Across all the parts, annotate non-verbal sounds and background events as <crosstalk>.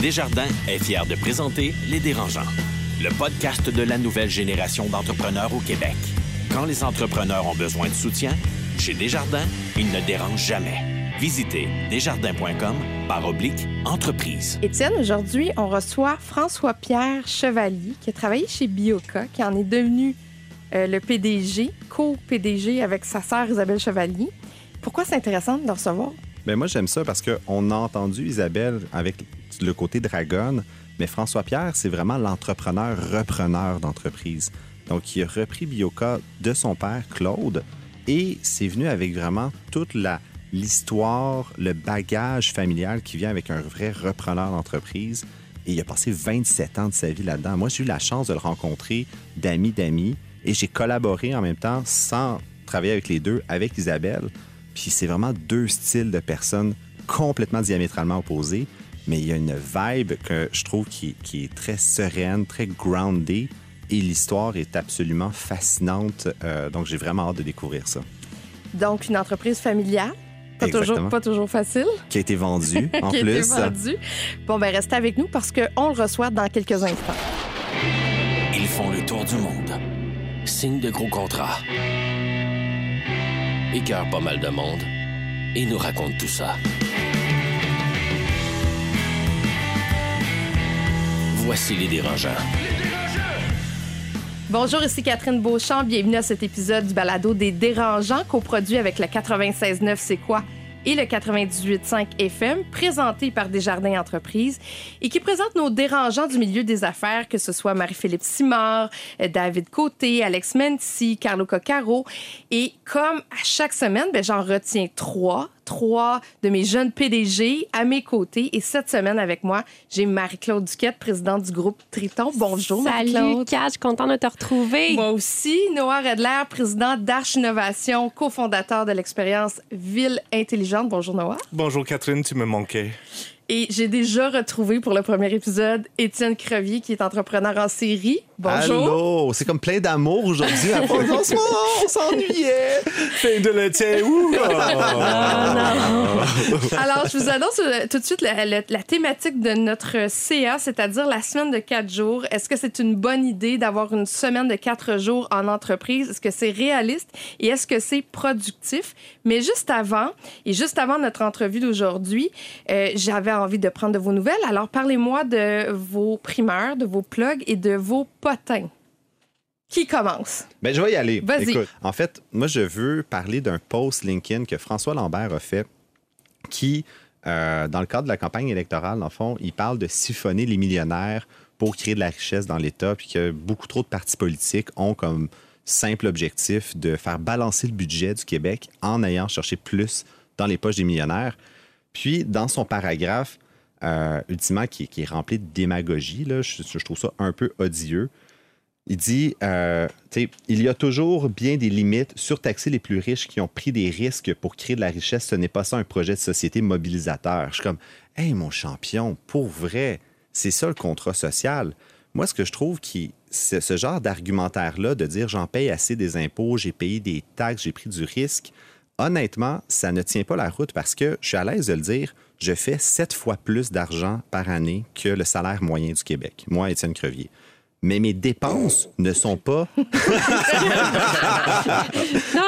Desjardins est fier de présenter Les Dérangeants, le podcast de la nouvelle génération d'entrepreneurs au Québec. Quand les entrepreneurs ont besoin de soutien, chez Desjardins, ils ne dérangent jamais. Visitez desjardins.com par oblique entreprise. Étienne, aujourd'hui, on reçoit François-Pierre Chevalier, qui a travaillé chez Bioca, qui en est devenu euh, le PDG, co-PDG avec sa sœur Isabelle Chevalier. Pourquoi c'est intéressant de le recevoir? Bien, moi, j'aime ça parce qu'on a entendu Isabelle avec le côté dragonne, mais François Pierre, c'est vraiment l'entrepreneur-repreneur d'entreprise. Donc, il a repris Bioca de son père, Claude, et c'est venu avec vraiment toute la l'histoire, le bagage familial qui vient avec un vrai repreneur d'entreprise. Et il a passé 27 ans de sa vie là-dedans. Moi, j'ai eu la chance de le rencontrer d'amis d'amis et j'ai collaboré en même temps sans travailler avec les deux, avec Isabelle. Puis c'est vraiment deux styles de personnes complètement diamétralement opposés, mais il y a une vibe que je trouve qui, qui est très sereine, très grounded, et l'histoire est absolument fascinante. Euh, donc j'ai vraiment hâte de découvrir ça. Donc une entreprise familiale. Pas toujours, pas toujours facile. Qui a été vendue, <laughs> en qui plus. A été vendue. Bon, ben restez avec nous parce qu'on le reçoit dans quelques instants. Ils font le tour du monde. Signent de gros contrats. Écœurent pas mal de monde. Et nous racontent tout ça. Voici les dérangeants. Bonjour, ici Catherine Beauchamp. Bienvenue à cet épisode du balado des dérangeants coproduit avec le 96.9 C'est quoi? et le 98.5 FM, présenté par Desjardins Entreprises et qui présente nos dérangeants du milieu des affaires, que ce soit Marie-Philippe Simard, euh, David Côté, Alex Mency, Carlo Coccaro. Et comme à chaque semaine, ben, j'en retiens trois trois de mes jeunes PDG à mes côtés. Et cette semaine, avec moi, j'ai Marie-Claude Duquette, présidente du groupe Triton. Bonjour, Marie-Claude. Salut, Kat, je suis contente de te retrouver. Moi aussi. Noah Redler, président d'Arche Innovation, cofondateur de l'expérience Ville Intelligente. Bonjour, Noah. Bonjour, Catherine, tu me manquais. Et j'ai déjà retrouvé pour le premier épisode Étienne Crevier, qui est entrepreneur en série. Bonjour. Allô, c'est comme plein d'amour aujourd'hui. <laughs> on s'ennuyait. Fin de l'été. Alors, je vous annonce euh, tout de suite la, la, la thématique de notre CA, c'est-à-dire la semaine de quatre jours. Est-ce que c'est une bonne idée d'avoir une semaine de quatre jours en entreprise? Est-ce que c'est réaliste? Et est-ce que c'est productif? Mais juste avant, et juste avant notre entrevue d'aujourd'hui, euh, j'avais envie de prendre de vos nouvelles. Alors, parlez-moi de vos primeurs, de vos plugs et de vos potins. Qui commence? Ben, je vais y aller. Vas-y. En fait, moi, je veux parler d'un post LinkedIn que François Lambert a fait qui, euh, dans le cadre de la campagne électorale, dans le fond, il parle de siphonner les millionnaires pour créer de la richesse dans l'État, puis que beaucoup trop de partis politiques ont comme simple objectif de faire balancer le budget du Québec en ayant cherché plus dans les poches des millionnaires. Puis, dans son paragraphe, euh, ultimement, qui, est rempli de démagogie, je, trouve ça un peu odieux. Il dit euh, il y a toujours bien des limites. Surtaxer les plus riches qui ont pris des risques pour créer de la richesse, ce n'est pas ça un projet de société mobilisateur. Je suis comme Hey, mon champion, pour vrai, c'est ça le contrat social. Moi, ce que je trouve qui. Ce genre d'argumentaire-là de dire j'en paye assez des impôts, j'ai payé des taxes, j'ai pris du risque honnêtement, ça ne tient pas la route parce que je suis à l'aise de le dire, je fais sept fois plus d'argent par année que le salaire moyen du Québec. Moi, Étienne Crevier. Mais mes dépenses ne sont pas. <laughs> <laughs> non,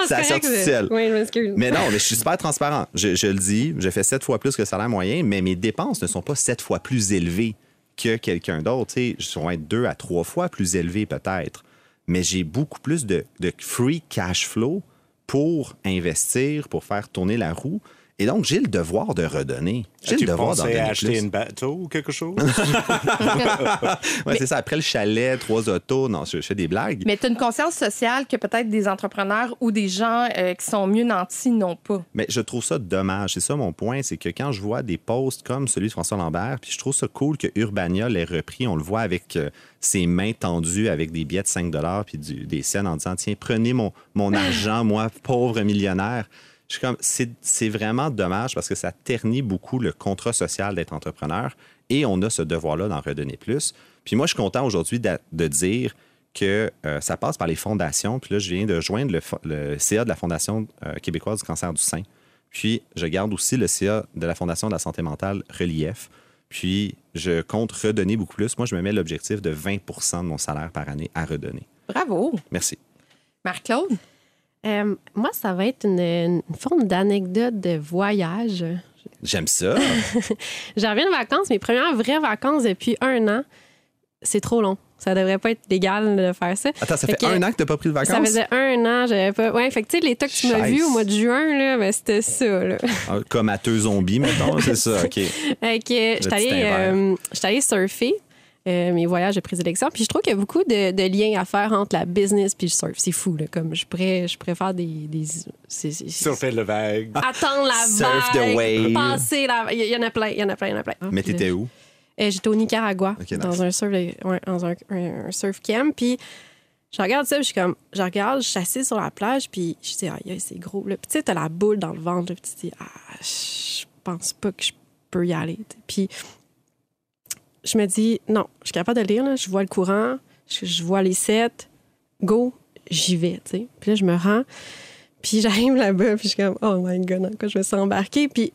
ça sort tout seul. Oui, je m'excuse. Mais non, mais je suis super transparent. Je, je, le dis, je fais sept fois plus que le salaire moyen, mais mes dépenses ne sont pas sept fois plus élevées que quelqu'un d'autre. Je vais être deux à trois fois plus élevées peut-être. Mais j'ai beaucoup plus de, de free cash flow pour investir, pour faire tourner la roue. Et donc, j'ai le devoir de redonner. J'ai le devoir d'en donner acheter plus. une bateau ou quelque chose? <laughs> ouais, c'est ça. Après le chalet, trois autos, non, je, je fais des blagues. Mais tu as une conscience sociale que peut-être des entrepreneurs ou des gens euh, qui sont mieux nantis n'ont pas. Mais je trouve ça dommage. C'est ça mon point, c'est que quand je vois des posts comme celui de François Lambert, puis je trouve ça cool que Urbania l'ait repris, on le voit avec euh, ses mains tendues avec des billets de 5 puis du, des scènes en disant, tiens, prenez mon, mon <laughs> argent, moi, pauvre millionnaire. Je suis comme, c'est vraiment dommage parce que ça ternit beaucoup le contrat social d'être entrepreneur et on a ce devoir-là d'en redonner plus. Puis moi, je suis content aujourd'hui de, de, dire que euh, ça passe par les fondations. Puis là, je viens de joindre le, le CA de la Fondation euh, québécoise du cancer du sein. Puis je garde aussi le CA de la Fondation de la santé mentale Relief. Puis, je compte redonner beaucoup plus. Moi, je me mets l'objectif de 20% de mon salaire par année à redonner. Bravo. Merci. Marc-Claude? Euh, moi, ça va être une, une forme d'anecdote de voyage. J'aime ça. <laughs> Je reviens de vacances, mes premières vraies vacances depuis un an. C'est trop long. Ça devrait pas être légal de faire ça. Attends, ça Fait fait, que- un an que tu n'as pas pris de vacances? Ça faisait un an, j'avais pas. Ouais, fait que tu sais, les tas que tu m'as vus au mois de juin, là, ben, c'était ça, là. Ah, Comme à deux zombies, mettons. c'est ça, OK. <laughs> Fait que j'étais petit allée, invers. euh, j'étais allée surfer. Euh, mes voyages de présélection. Puis je trouve qu'il y a beaucoup de, de liens à faire entre la business puis le surf. C'est fou, là. Comme je pourrais, je pourrais faire des. des c'est- c'est- Surfer le vague. Attendre la Surf the vague, wave. passer la Il y en a plein, il y en a plein, il y en a plein. Mais t'étais où? euh, J'étais au Nicaragua, nice. dans un surf, ouais, dans un, un- un surf camp. Puis je regarde ça, puis je suis comme, je regarde, je suis assise sur la plage, puis je dis, aïe, aïe, c'est gros. Là. Puis tu sais, t'as la boule dans le ventre, là, puis tu dis, ah, je pense pas que je peux y aller. Puis je me dis, non, je suis capable de lire, là, je vois le courant, je, vois les sets, go, j'y vais, tu sais. Puis là, je me rends, puis <laughs> j'arrive là-bas, puis je suis comme, oh my god, dans quoi je me suis embarquée? Puis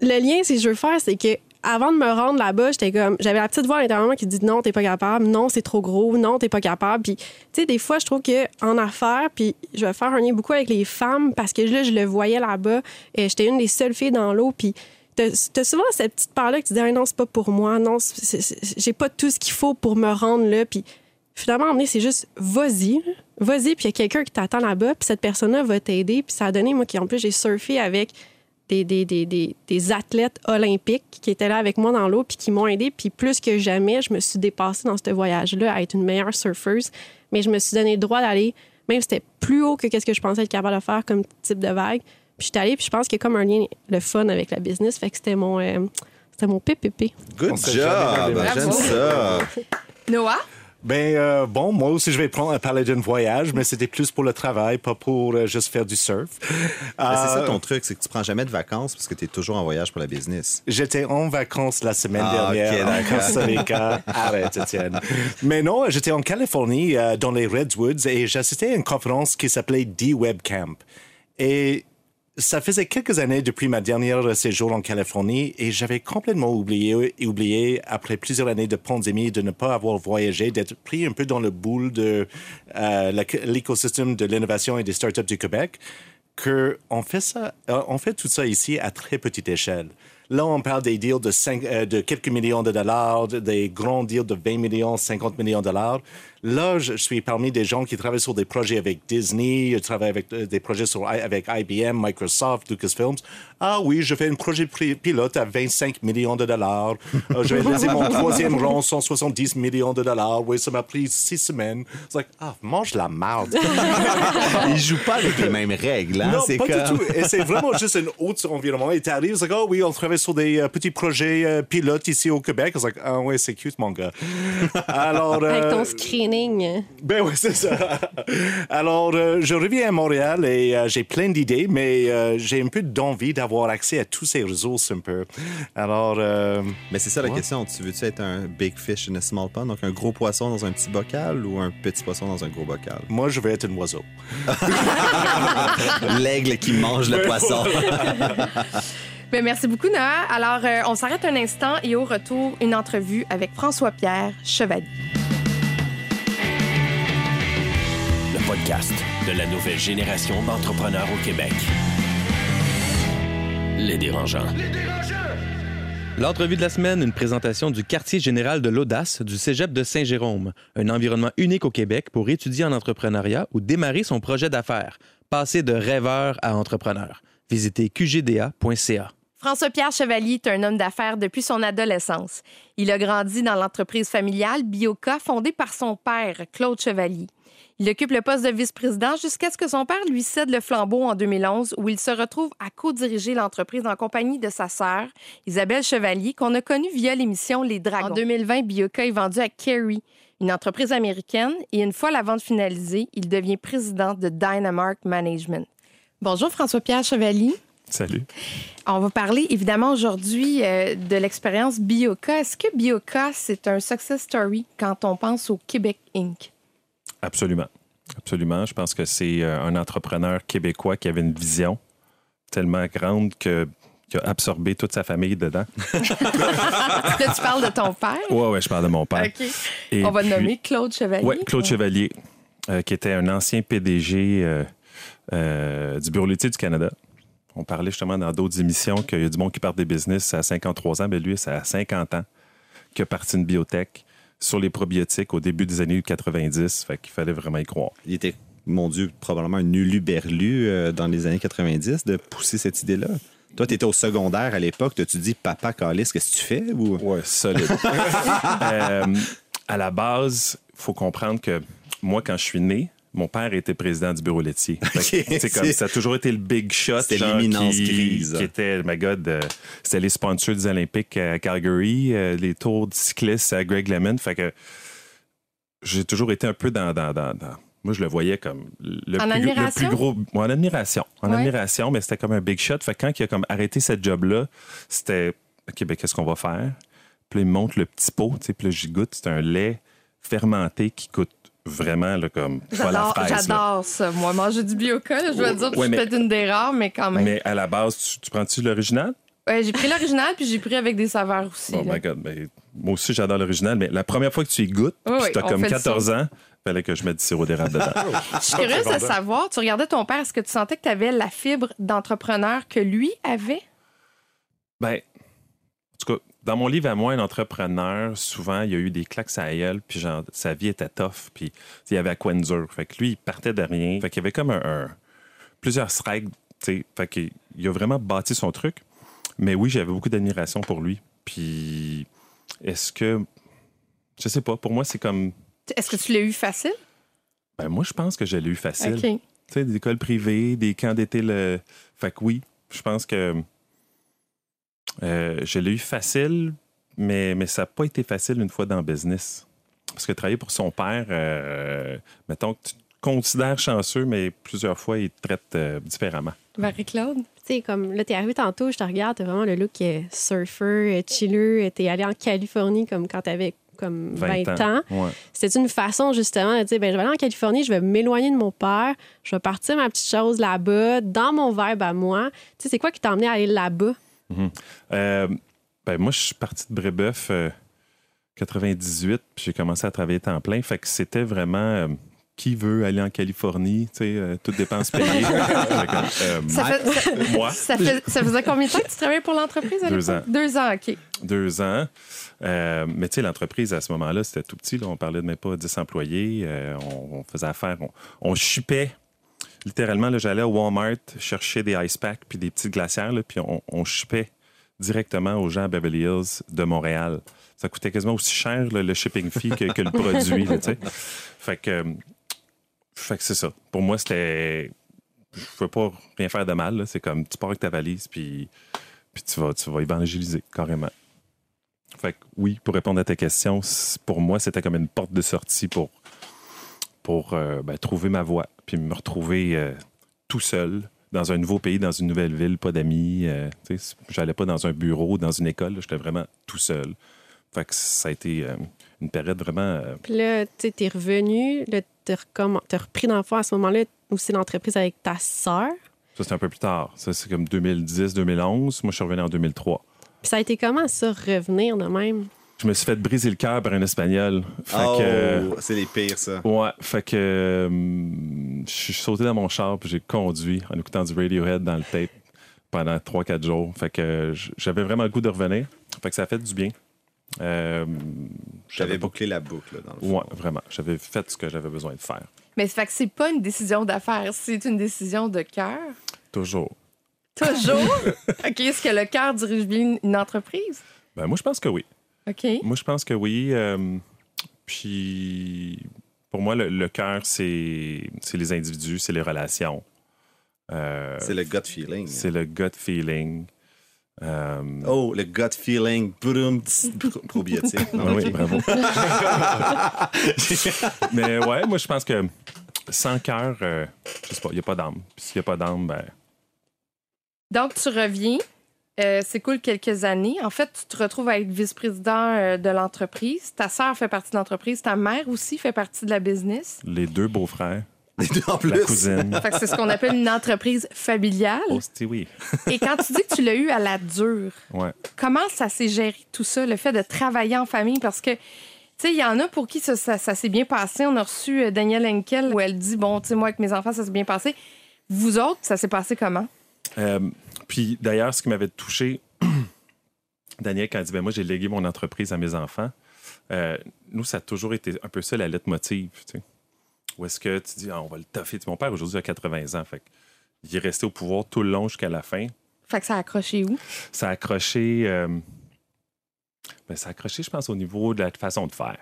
le lien, que je veux faire, c'est que avant de me rendre là-bas, j'étais comme, j'avais la petite voix à l'intérieur qui dit non, t'es pas capable, non, c'est trop gros, non, t'es pas capable. Puis, tu sais, des fois, je trouve que en affaires, puis je vais faire un lien beaucoup avec les femmes parce que là, je le voyais là-bas, et j'étais une des seules filles dans l'eau, puis t'as souvent cette petite part-là qui te dit Ah, non, c'est pas pour moi, non, j'ai pas tout ce qu'il faut pour me rendre là, puis finalement, c'est juste vas-y, vas-y, puis il y a quelqu'un qui t'attend là-bas, puis cette personne-là va t'aider, puis ça a donné, moi, qui en plus, j'ai surfé avec des, des, des, des, des athlètes olympiques qui étaient là avec moi dans l'eau, puis qui m'ont aidé, puis plus que jamais, je me suis dépassée dans ce voyage-là à être une meilleure surfeuse, mais je me suis donné le droit d'aller, même si c'était plus haut que ce que je pensais être capable de faire comme type de vague, puis j'étais allée, puis je pense qu'il y a comme un lien, le fun avec la business, fait que c'était mon... euh, c'était mon PPP. Good job! J'aime ça. Noah? Ben, euh, bon, moi aussi, je vais prendre, parler d'un voyage, mais c'était plus pour le travail, pas pour euh, juste faire du surf. Mais C'est ça Euh, ton truc, c'est que tu prends jamais de vacances parce que tu es toujours en voyage pour la business. J'étais en vacances la semaine Ah, ok, dernière en d'accord. Costa Rica. Arrête, Étienne. Mais non, j'étais en Californie, euh, dans les Redwoods, et j'assistais à une conférence qui s'appelait D-Web Camp. Et ça faisait quelques années depuis ma dernière séjour en Californie et j'avais complètement oublié, oublié, après plusieurs années de pandémie, de ne pas avoir voyagé, d'être pris un peu dans le boule de euh, l'écosystème de l'innovation et des startups du Québec, que on fait ça, euh, on fait tout ça ici à très petite échelle. Là, on parle des deals de, euh, quelques millions de dollars, de- des grands deals de 20 millions, 50 millions de dollars. Là, je suis parmi des gens qui travaillent sur des projets avec Disney, je travaille avec euh, des projets sur, avec IBM, Microsoft, Lucasfilms. Ah oui, je fais un projet pilote à 25 millions de dollars. Euh, je vais laisser mon troisième rang, 170 millions de dollars. Oui, ça m'a pris six semaines. C'est like, ah, mange la marde. <laughs> Ils jouent pas avec les mêmes règles. Hein? Non, c'est pas comme... du tout. Et c'est vraiment juste un autre environnement. Et t'arrives, c'est like, oh oui, on travaille sur des euh, petits projets euh, pilotes ici au Québec. C'est like, ah ouais, c'est cute, mon gars. <laughs> Alors, Avec ton ben oui, c'est ça. Alors, euh, je reviens à Montréal et euh, j'ai plein d'idées, mais euh, j'ai un peu d'envie d'avoir accès à tous ces ressources un peu. Alors, euh, Mais c'est ça la Ouais. question. Tu veux-tu être un big fish in a small pond, donc un gros poisson dans un petit bocal ou un petit poisson dans un gros bocal? moi, je vais être un oiseau. <laughs> L'aigle qui mange le poisson. <laughs> Ben, merci beaucoup, Noah. Alors, euh, on s'arrête un instant et au retour, une entrevue avec François-Pierre Chevalier. Podcast de la nouvelle génération d'entrepreneurs au Québec. Les dérangeants. L'entrevue de la semaine, une présentation du quartier général de l'audace du Cégep de Saint-Jérôme, un environnement unique au Québec pour étudier en entrepreneuriat ou démarrer son projet d'affaires, passer de rêveur à entrepreneur. Visitez qgda.ca. François-Pierre Chevalier est un homme d'affaires depuis son adolescence. Il a grandi dans l'entreprise familiale Bioca, fondée par son père, Claude Chevalier. Il occupe le poste de vice-président jusqu'à ce que son père lui cède le flambeau en 2011, où il se retrouve à co-diriger l'entreprise en compagnie de sa sœur, Isabelle Chevalier, qu'on a connue via l'émission Les Dragons. En 2020, Bioca est vendu à Kerry, une entreprise américaine, et une fois la vente finalisée, il devient président de Dynamark Management. Bonjour François-Pierre Chevalier. Salut. On va parler évidemment aujourd'hui euh, de l'expérience Bioca. Est-ce que Bioca, c'est un success story quand on pense au Québec Inc? Absolument. Absolument. Je pense que c'est euh, un entrepreneur québécois qui avait une vision tellement grande qu'il qui a absorbé toute sa famille dedans. <laughs> Là, tu parles de ton père? Ouais, ouais, je parle de mon père. Et On va puis- le nommer Claude Chevalier. Oui, Claude Chevalier, euh, qui était un ancien PDG euh, euh, du Bureau laitier du Canada. On parlait justement dans d'autres émissions qu'il y a du monde qui part des business à 53 ans, mais lui, c'est à 50 ans qu'il a parti une biotech sur les probiotiques au début des années 90. Fait qu'il fallait vraiment y croire. Il était, mon Dieu, probablement un uluberlu euh, dans les années 90 de pousser cette idée-là. Toi, tu étais au secondaire à l'époque. Tu dis, papa, Calis, qu'est-ce que tu fais? Ou... Ouais, solide. <laughs> Euh, à la base, il faut comprendre que moi, quand je suis né, mon père était président du bureau laitier. Que, comme, ça a toujours été le big shot. C'était l'imminence qui, grise. Qui était, my God, euh, c'était les sponsors des Olympiques à Calgary, euh, les tours de cyclistes à Greg Lemon. Fait que j'ai toujours été un peu dans. dans, dans- dans- moi, je le voyais comme le, En plus, le plus gros. En admiration. En Ouais. admiration, mais c'était comme un big shot. Fait que quand il a comme arrêté cette job-là, c'était OK, ben qu'est-ce qu'on va faire? Puis là, il me montre le petit pot, tu sais, puis là, j'y goûte. C'est un lait fermenté qui coûte vraiment là, comme J'adore, j'adore ça. Moi, manger du bioca, là, je dois dire, que Ouais, je mais- peut-être une des rares, mais quand même. Mais à la base, tu, tu prends-tu l'original? Ouais, j'ai pris l'original, puis j'ai pris avec des saveurs aussi. Oh là. my God. ben, moi aussi, j'adore l'original, mais la première fois que tu y goûtes, Oui, puis tu as comme fait le 14 ans, fallait que je mette du sirop d'érable dedans. <laughs> Je suis curieuse de savoir, tu regardais ton père, est-ce que tu sentais que tu avais la fibre d'entrepreneur que lui avait? Ben, en tout cas, dans mon livre à moi, un entrepreneur, souvent, il y a eu des claques à gueule, puis genre, sa vie était tough, puis il y avait à quoi dur. Fait que lui, il partait de rien. Fait qu'il y avait comme un, un- plusieurs strikes, tu sais. Fait qu'il il a vraiment bâti son truc. Mais oui, j'avais beaucoup d'admiration pour lui. Puis, est-ce que. Je sais pas, pour moi, c'est comme. Est-ce que tu l'as eu facile? Ben, moi, je pense que je l'ai eu facile. OK. Tu sais, des écoles privées, des camps d'été. Le... Fait que oui, je pense que euh, je l'ai eu facile, mais, mais ça n'a pas été facile une fois dans le business. Parce que travailler pour son père, euh, mettons que tu te considères chanceux, mais plusieurs fois, il te traite euh, différemment. Marie-Claude? Tu sais, comme là, t'es arrivé tantôt, je te regarde, t'as vraiment le look euh, surfer, chiller. T'es allé en Californie comme quand t'avais comme 20, ans. Ouais. C'était une façon justement de dire ben, je vais aller en Californie, je vais m'éloigner de mon père, je vais partir ma petite chose là-bas, dans mon vibe à moi. Tu sais, c'est quoi qui t'a emmené à aller là-bas? Euh, ben, moi, je suis parti de Brébeuf euh, 98, puis j'ai commencé à travailler temps plein. Fait que c'était vraiment euh, qui veut aller en Californie, tu sais, euh, toutes dépenses payées. <laughs> Euh, Ça, fait- ça- moi, ça fait- ça faisait combien de temps que tu travaillais pour l'entreprise à Deux l'époque? ans. Deux ans, OK. deux ans. Euh, mais tu sais, l'entreprise, à ce moment-là, c'était tout petit. là. on parlait de même pas 10 employés. Euh, on, on faisait affaire. On, on shippait. Littéralement, là, j'allais au Walmart chercher des ice packs puis des petites glacières, puis on, on shippait directement aux gens à Beverly Hills de Montréal. Ça coûtait quasiment aussi cher, le shipping fee, que, le produit. fait que, fait que c'est ça. Pour moi, c'était. Je ne veux pas rien faire de mal. C'est comme tu pars avec ta valise, puis, puis tu, vas, tu vas évangéliser carrément. Fait que oui, pour répondre à ta question, pour moi, c'était comme une porte de sortie pour, pour euh, ben, trouver ma voie, puis me retrouver euh, tout seul dans un nouveau pays, dans une nouvelle ville, pas d'amis. euh, tu sais, J'allais pas dans un bureau, dans une école, j'étais vraiment tout seul. Fait que ça a été euh, une période vraiment. euh, Puis là, tu t'es revenu, recomm- t'as repris dans le fond à ce moment-là aussi l'entreprise avec ta sœur. ça, c'est un peu plus tard. Ça, c'est comme 2010-2011. Moi, je suis revenu en 2003. Puis ça a été comment, ça, revenir de même? Je me suis fait briser le cœur par un Espagnol. Fait Oh, que, euh, c'est les pires, ça. Ouais, fait que euh, je suis sauté dans mon char puis j'ai conduit en écoutant du Radiohead dans le tape pendant 3-4 jours. Fait que j'avais vraiment le goût de revenir. Fait que ça a fait du bien. Euh, J'avais bouclé la boucle, là, dans le fond. Ouais, vraiment. J'avais fait ce que j'avais besoin de faire. Mais ça fait que c'est pas une décision d'affaires, c'est une décision de cœur? Toujours. Toujours? <laughs> OK, est-ce que le cœur dirige bien une entreprise? Ben, moi, je pense que oui. OK. Moi, je pense que oui. euh, puis, pour moi, le, le cœur, c'est c'est les individus, c'est les relations. Euh, C'est le gut feeling. c'est le gut feeling. Euh, Oh, le gut feeling. Brum, probiotique. Non, <laughs> Ah oui, bravo. <laughs> Mais ouais, moi, je pense que sans cœur, euh, je sais pas, il n'y a pas d'âme. Puis s'il n'y a pas d'âme, ben, Donc, tu reviens. Euh, c'est cool quelques années. En fait, tu te retrouves à être vice-président euh, de l'entreprise. Ta sœur fait partie de l'entreprise. Ta mère aussi fait partie de la business. les deux beaux-frères. Les deux en la plus. cousine. Fait que c'est ce qu'on appelle une entreprise familiale. Oh, oui. Et quand tu dis que tu l'as eu à la dure, Ouais. comment ça s'est géré tout ça, le fait de travailler en famille? Parce que, tu sais, il y en a pour qui ça, ça- ça s'est bien passé. On a reçu euh, Danielle Henkel où elle dit, bon, tu sais, moi, avec mes enfants, ça s'est bien passé. Vous autres, ça s'est passé comment? Euh, puis d'ailleurs, ce qui m'avait touché, <clears throat> Daniel, quand il dit ben, Moi, j'ai légué mon entreprise à mes enfants, euh, nous, ça a toujours été un peu ça la lettre motive. Tu sais. Où est-ce que tu dis Ah, On va le toffer. Mon père, aujourd'hui, a 80 ans. Fait il est resté au pouvoir tout le long jusqu'à la fin. Fait que ça a accroché où? Ça a accroché. euh, ben, ça a accroché, je pense, au niveau de la façon de faire.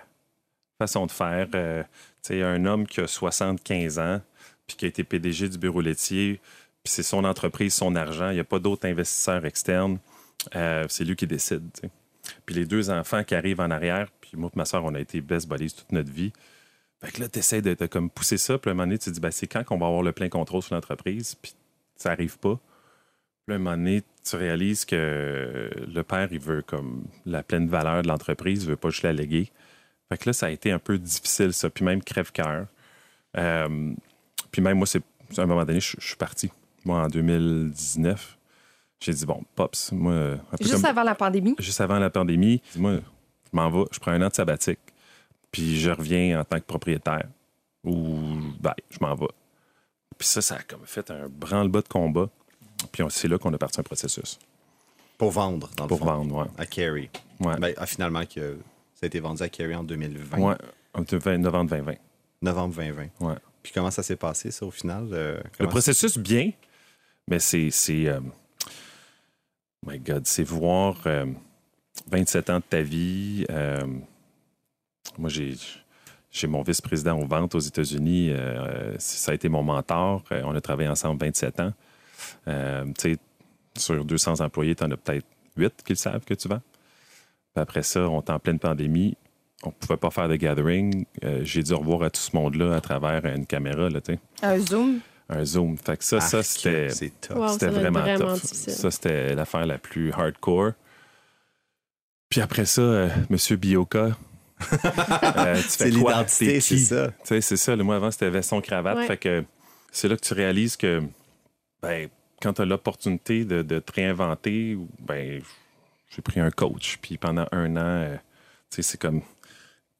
Façon de faire. euh, tu sais, un homme qui a 75 ans, puis qui a été PDG du bureau laitier, puis c'est son entreprise, son argent, il n'y a pas d'autres investisseurs externes. Euh, c'est lui qui décide. Puis les deux enfants qui arrivent en arrière, puis moi et ma soeur, on a été best buddies toute notre vie. Fait que là, tu essaies de, comme pousser ça, puis à un moment donné, tu te dis, ben, c'est quand qu'on va avoir le plein contrôle sur l'entreprise, puis ça n'arrive pas. Puis à un moment donné, tu réalises que le père, il veut comme la pleine valeur de l'entreprise, il veut pas juste la léguer. Fait que là, ça a été un peu difficile, ça. Puis même crève-cœur. Euh, puis même, moi, c'est à un moment donné, je suis parti. Moi, en 2019, j'ai dit, bon, Pops, moi... un peu Juste comme- avant la pandémie? juste avant la pandémie, moi, je m'en vais, je prends un an de sabbatique, puis je reviens en tant que propriétaire. Ou, ben, je m'en vais. Puis ça, ça a comme fait un branle-bas de combat. Puis on- c'est là qu'on a parti un processus Pour vendre, dans le pour fond. vendre, ouais. À Kerry. Ouais. Ben, ah, finalement, que ça a été vendu à Kerry en 2020. Ouais, en 20 novembre 2020. Novembre 2020. Ouais. Puis comment ça s'est passé, ça, au final? euh, Le processus, bien, mais c'est. c'est euh, my God, c'est voir euh, 27 ans de ta vie. euh, moi, j'ai. J'ai mon vice-président aux ventes aux États-Unis. euh, ça a été mon mentor. Euh, on a travaillé ensemble 27 ans. Euh, sur 200 employés, tu en as peut-être 8 qui le savent que tu vends. Puis après ça, on est en pleine pandémie. On ne pouvait pas faire de gathering. Euh, J'ai au revoir à tout ce monde-là à travers une caméra. Là, Un Zoom? Un Zoom. Fait que ça, ça c'était. Wow, vraiment, vraiment tough. difficile. Ça, c'était l'affaire la plus hardcore. Puis après ça, euh, Monsieur Bioka. <laughs> euh, tu C'est fais quoi? l'identité, T'es c'est qui? ça. Tu sais, c'est ça. Le mois avant, c'était veston cravate. Ouais. Fait que c'est là que tu réalises que ben, quand tu as l'opportunité de, de te réinventer, ben, j'ai pris un coach. Puis pendant un an, euh, tu sais, c'est comme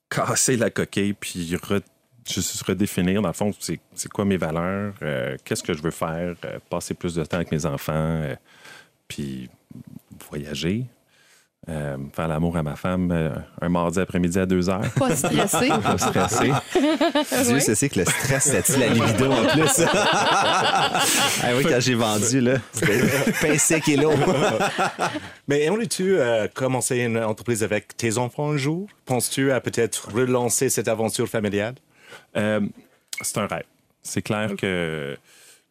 casser la coquille, puis re- juste redéfinir, dans le fond, c'est c'est quoi mes valeurs, euh, qu'est-ce que je veux faire, euh, passer plus de temps avec mes enfants, euh, puis voyager. euh, faire l'amour à ma femme euh, un mardi après-midi à 2 heures. Pas stressé? <laughs> Pas stressé. Dieu sait c'est que le stress, c'était la libido en plus? <laughs> ah oui, quand j'ai vendu, là, c'était pincé qui est lourd. <laughs> Mais aimerais-tu euh, commencer une entreprise avec tes enfants un jour? Penses-tu à peut-être relancer cette aventure familiale? Euh, c'est un rêve. C'est clair que.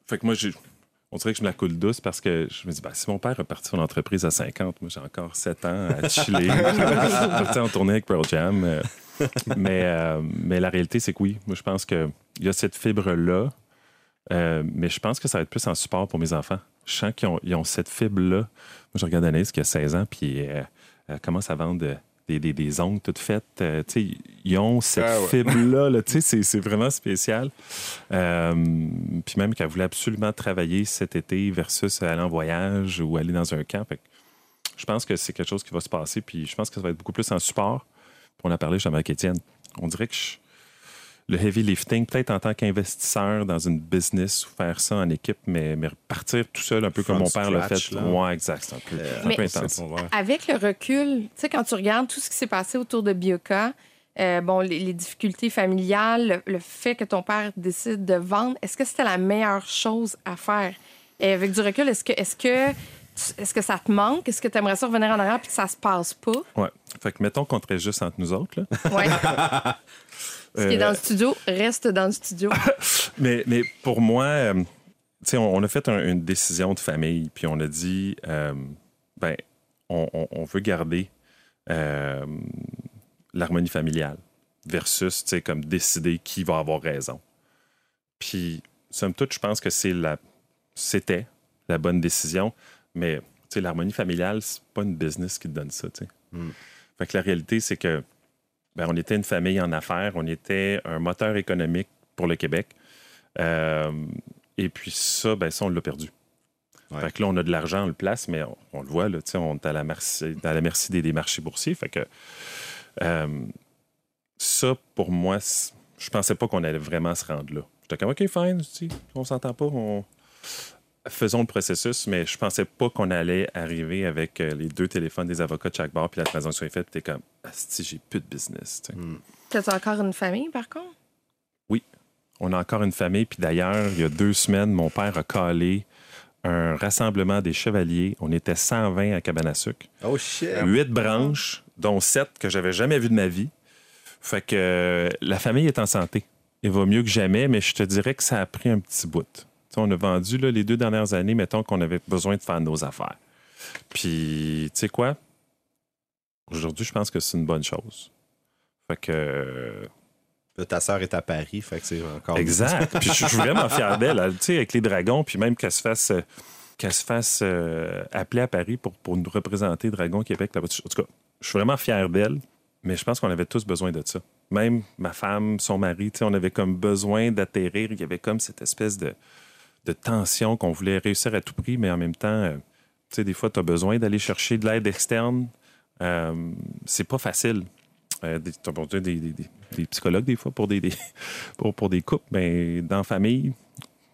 Fait que moi, j'ai- on dirait que je me la coule douce parce que je me dis, ben, si mon père a parti son entreprise à 50, moi, j'ai encore 7 ans à chiller. <laughs> parti en tournée avec Pearl Jam. euh, mais, euh, mais la réalité, c'est que oui, moi, je pense qu'il y a cette fibre-là. euh, mais je pense que ça va être plus en support pour mes enfants. Je sens qu'ils ont, ils ont cette fibre-là. Moi, je regarde Anaïs qui a 16 ans, puis elle commence à vendre des, des, des ongles toutes faites. Euh, ils ont cette Ah ouais. fibre-là. là, c'est, c'est vraiment spécial. Euh, puis même qu'elle voulait absolument travailler cet été versus aller en voyage ou aller dans un camp. Fait que je pense que c'est quelque chose qui va se passer. Puis je pense que ça va être beaucoup plus en support. Puis on a parlé justement avec Étienne. On dirait que je- le heavy lifting, peut-être en tant qu'investisseur dans une business ou faire ça en équipe, mais, mais repartir tout seul, un peu comme mon père l'a fait. Ouais, exact. C'est un peu, c'est un Mais- peu intense. Avec le recul, tu sais, quand tu regardes tout ce qui s'est passé autour de Bioca, euh, bon, les, les difficultés familiales, le, le fait que ton père décide de vendre, est-ce que c'était la meilleure chose à faire? Et avec du recul, est-ce que, est-ce que, est-ce que ça te manque? Est-ce que tu aimerais ça revenir en arrière puis que ça se passe pas? Ouais. Fait que mettons qu'on serait juste entre nous autres. Là. Ouais. <laughs> Ce qui est Euh, dans le studio reste dans le studio. <laughs> Mais, mais pour moi, euh, tu sais, on, on a fait un- une décision de famille, puis on a dit, euh, ben, on, on- on veut garder euh, l'harmonie familiale versus, tu sais, comme décider qui va avoir raison. Puis, somme toute, je pense que c'est la, c'était la bonne décision, mais, tu sais, l'harmonie familiale, c'est pas une business qui te donne ça, tu sais. Mm. Fait que la réalité, c'est que, ben, on était une famille en affaires, on était un moteur économique pour le Québec. Euh, et puis ça, ben ça, on l'a perdu. Ouais. Fait que là, on a de l'argent, on le place, mais on, on le voit, là, on est à la merci, à la merci des, des marchés boursiers. Fait que euh, ça, pour moi, je pensais pas qu'on allait vraiment se rendre là. J'étais comme, OK, fine, on s'entend pas, on... faisons le processus, mais je pensais pas qu'on allait arriver avec euh, les deux téléphones des avocats de chaque bar, puis la transaction est faite, puis t'es comme, Asti, j'ai plus de business. tu sais. T'as-tu encore une famille, par contre? On a encore une famille, puis d'ailleurs, il y a deux semaines, mon père a calé un rassemblement des chevaliers. On était 120 à Cabane à sucre. Oh shit! Huit branches, dont sept que j'avais jamais vues de ma vie. Fait que euh, la famille est en santé. Il va mieux que jamais, mais je te dirais que ça a pris un petit bout. On a vendu là, les deux dernières années, mettons qu'on avait besoin de faire nos affaires. Puis, tu sais quoi? Aujourd'hui, je pense que c'est une bonne chose. Fait que. euh, Là, ta sœur est à Paris, fait que c'est encore. Exact. <laughs> puis je suis vraiment fier d'elle. elle, Tu sais, avec les dragons, puis même qu'elle se fasse, euh, qu'elle se fasse euh, appeler à Paris pour, pour nous représenter Dragon Québec. En tout cas, je suis vraiment fier d'elle, mais je pense qu'on avait tous besoin de ça. Même ma femme, son mari, tu sais, on avait comme besoin d'atterrir. Il y avait comme cette espèce de, de tension qu'on voulait réussir à tout prix, mais en même temps, euh, tu sais, des fois, tu as besoin d'aller chercher de l'aide externe. Euh, c'est pas facile. Euh, des, besoin des, des- des- psychologues, des fois, pour des, <laughs> pour, pour des couples, mais dans la famille,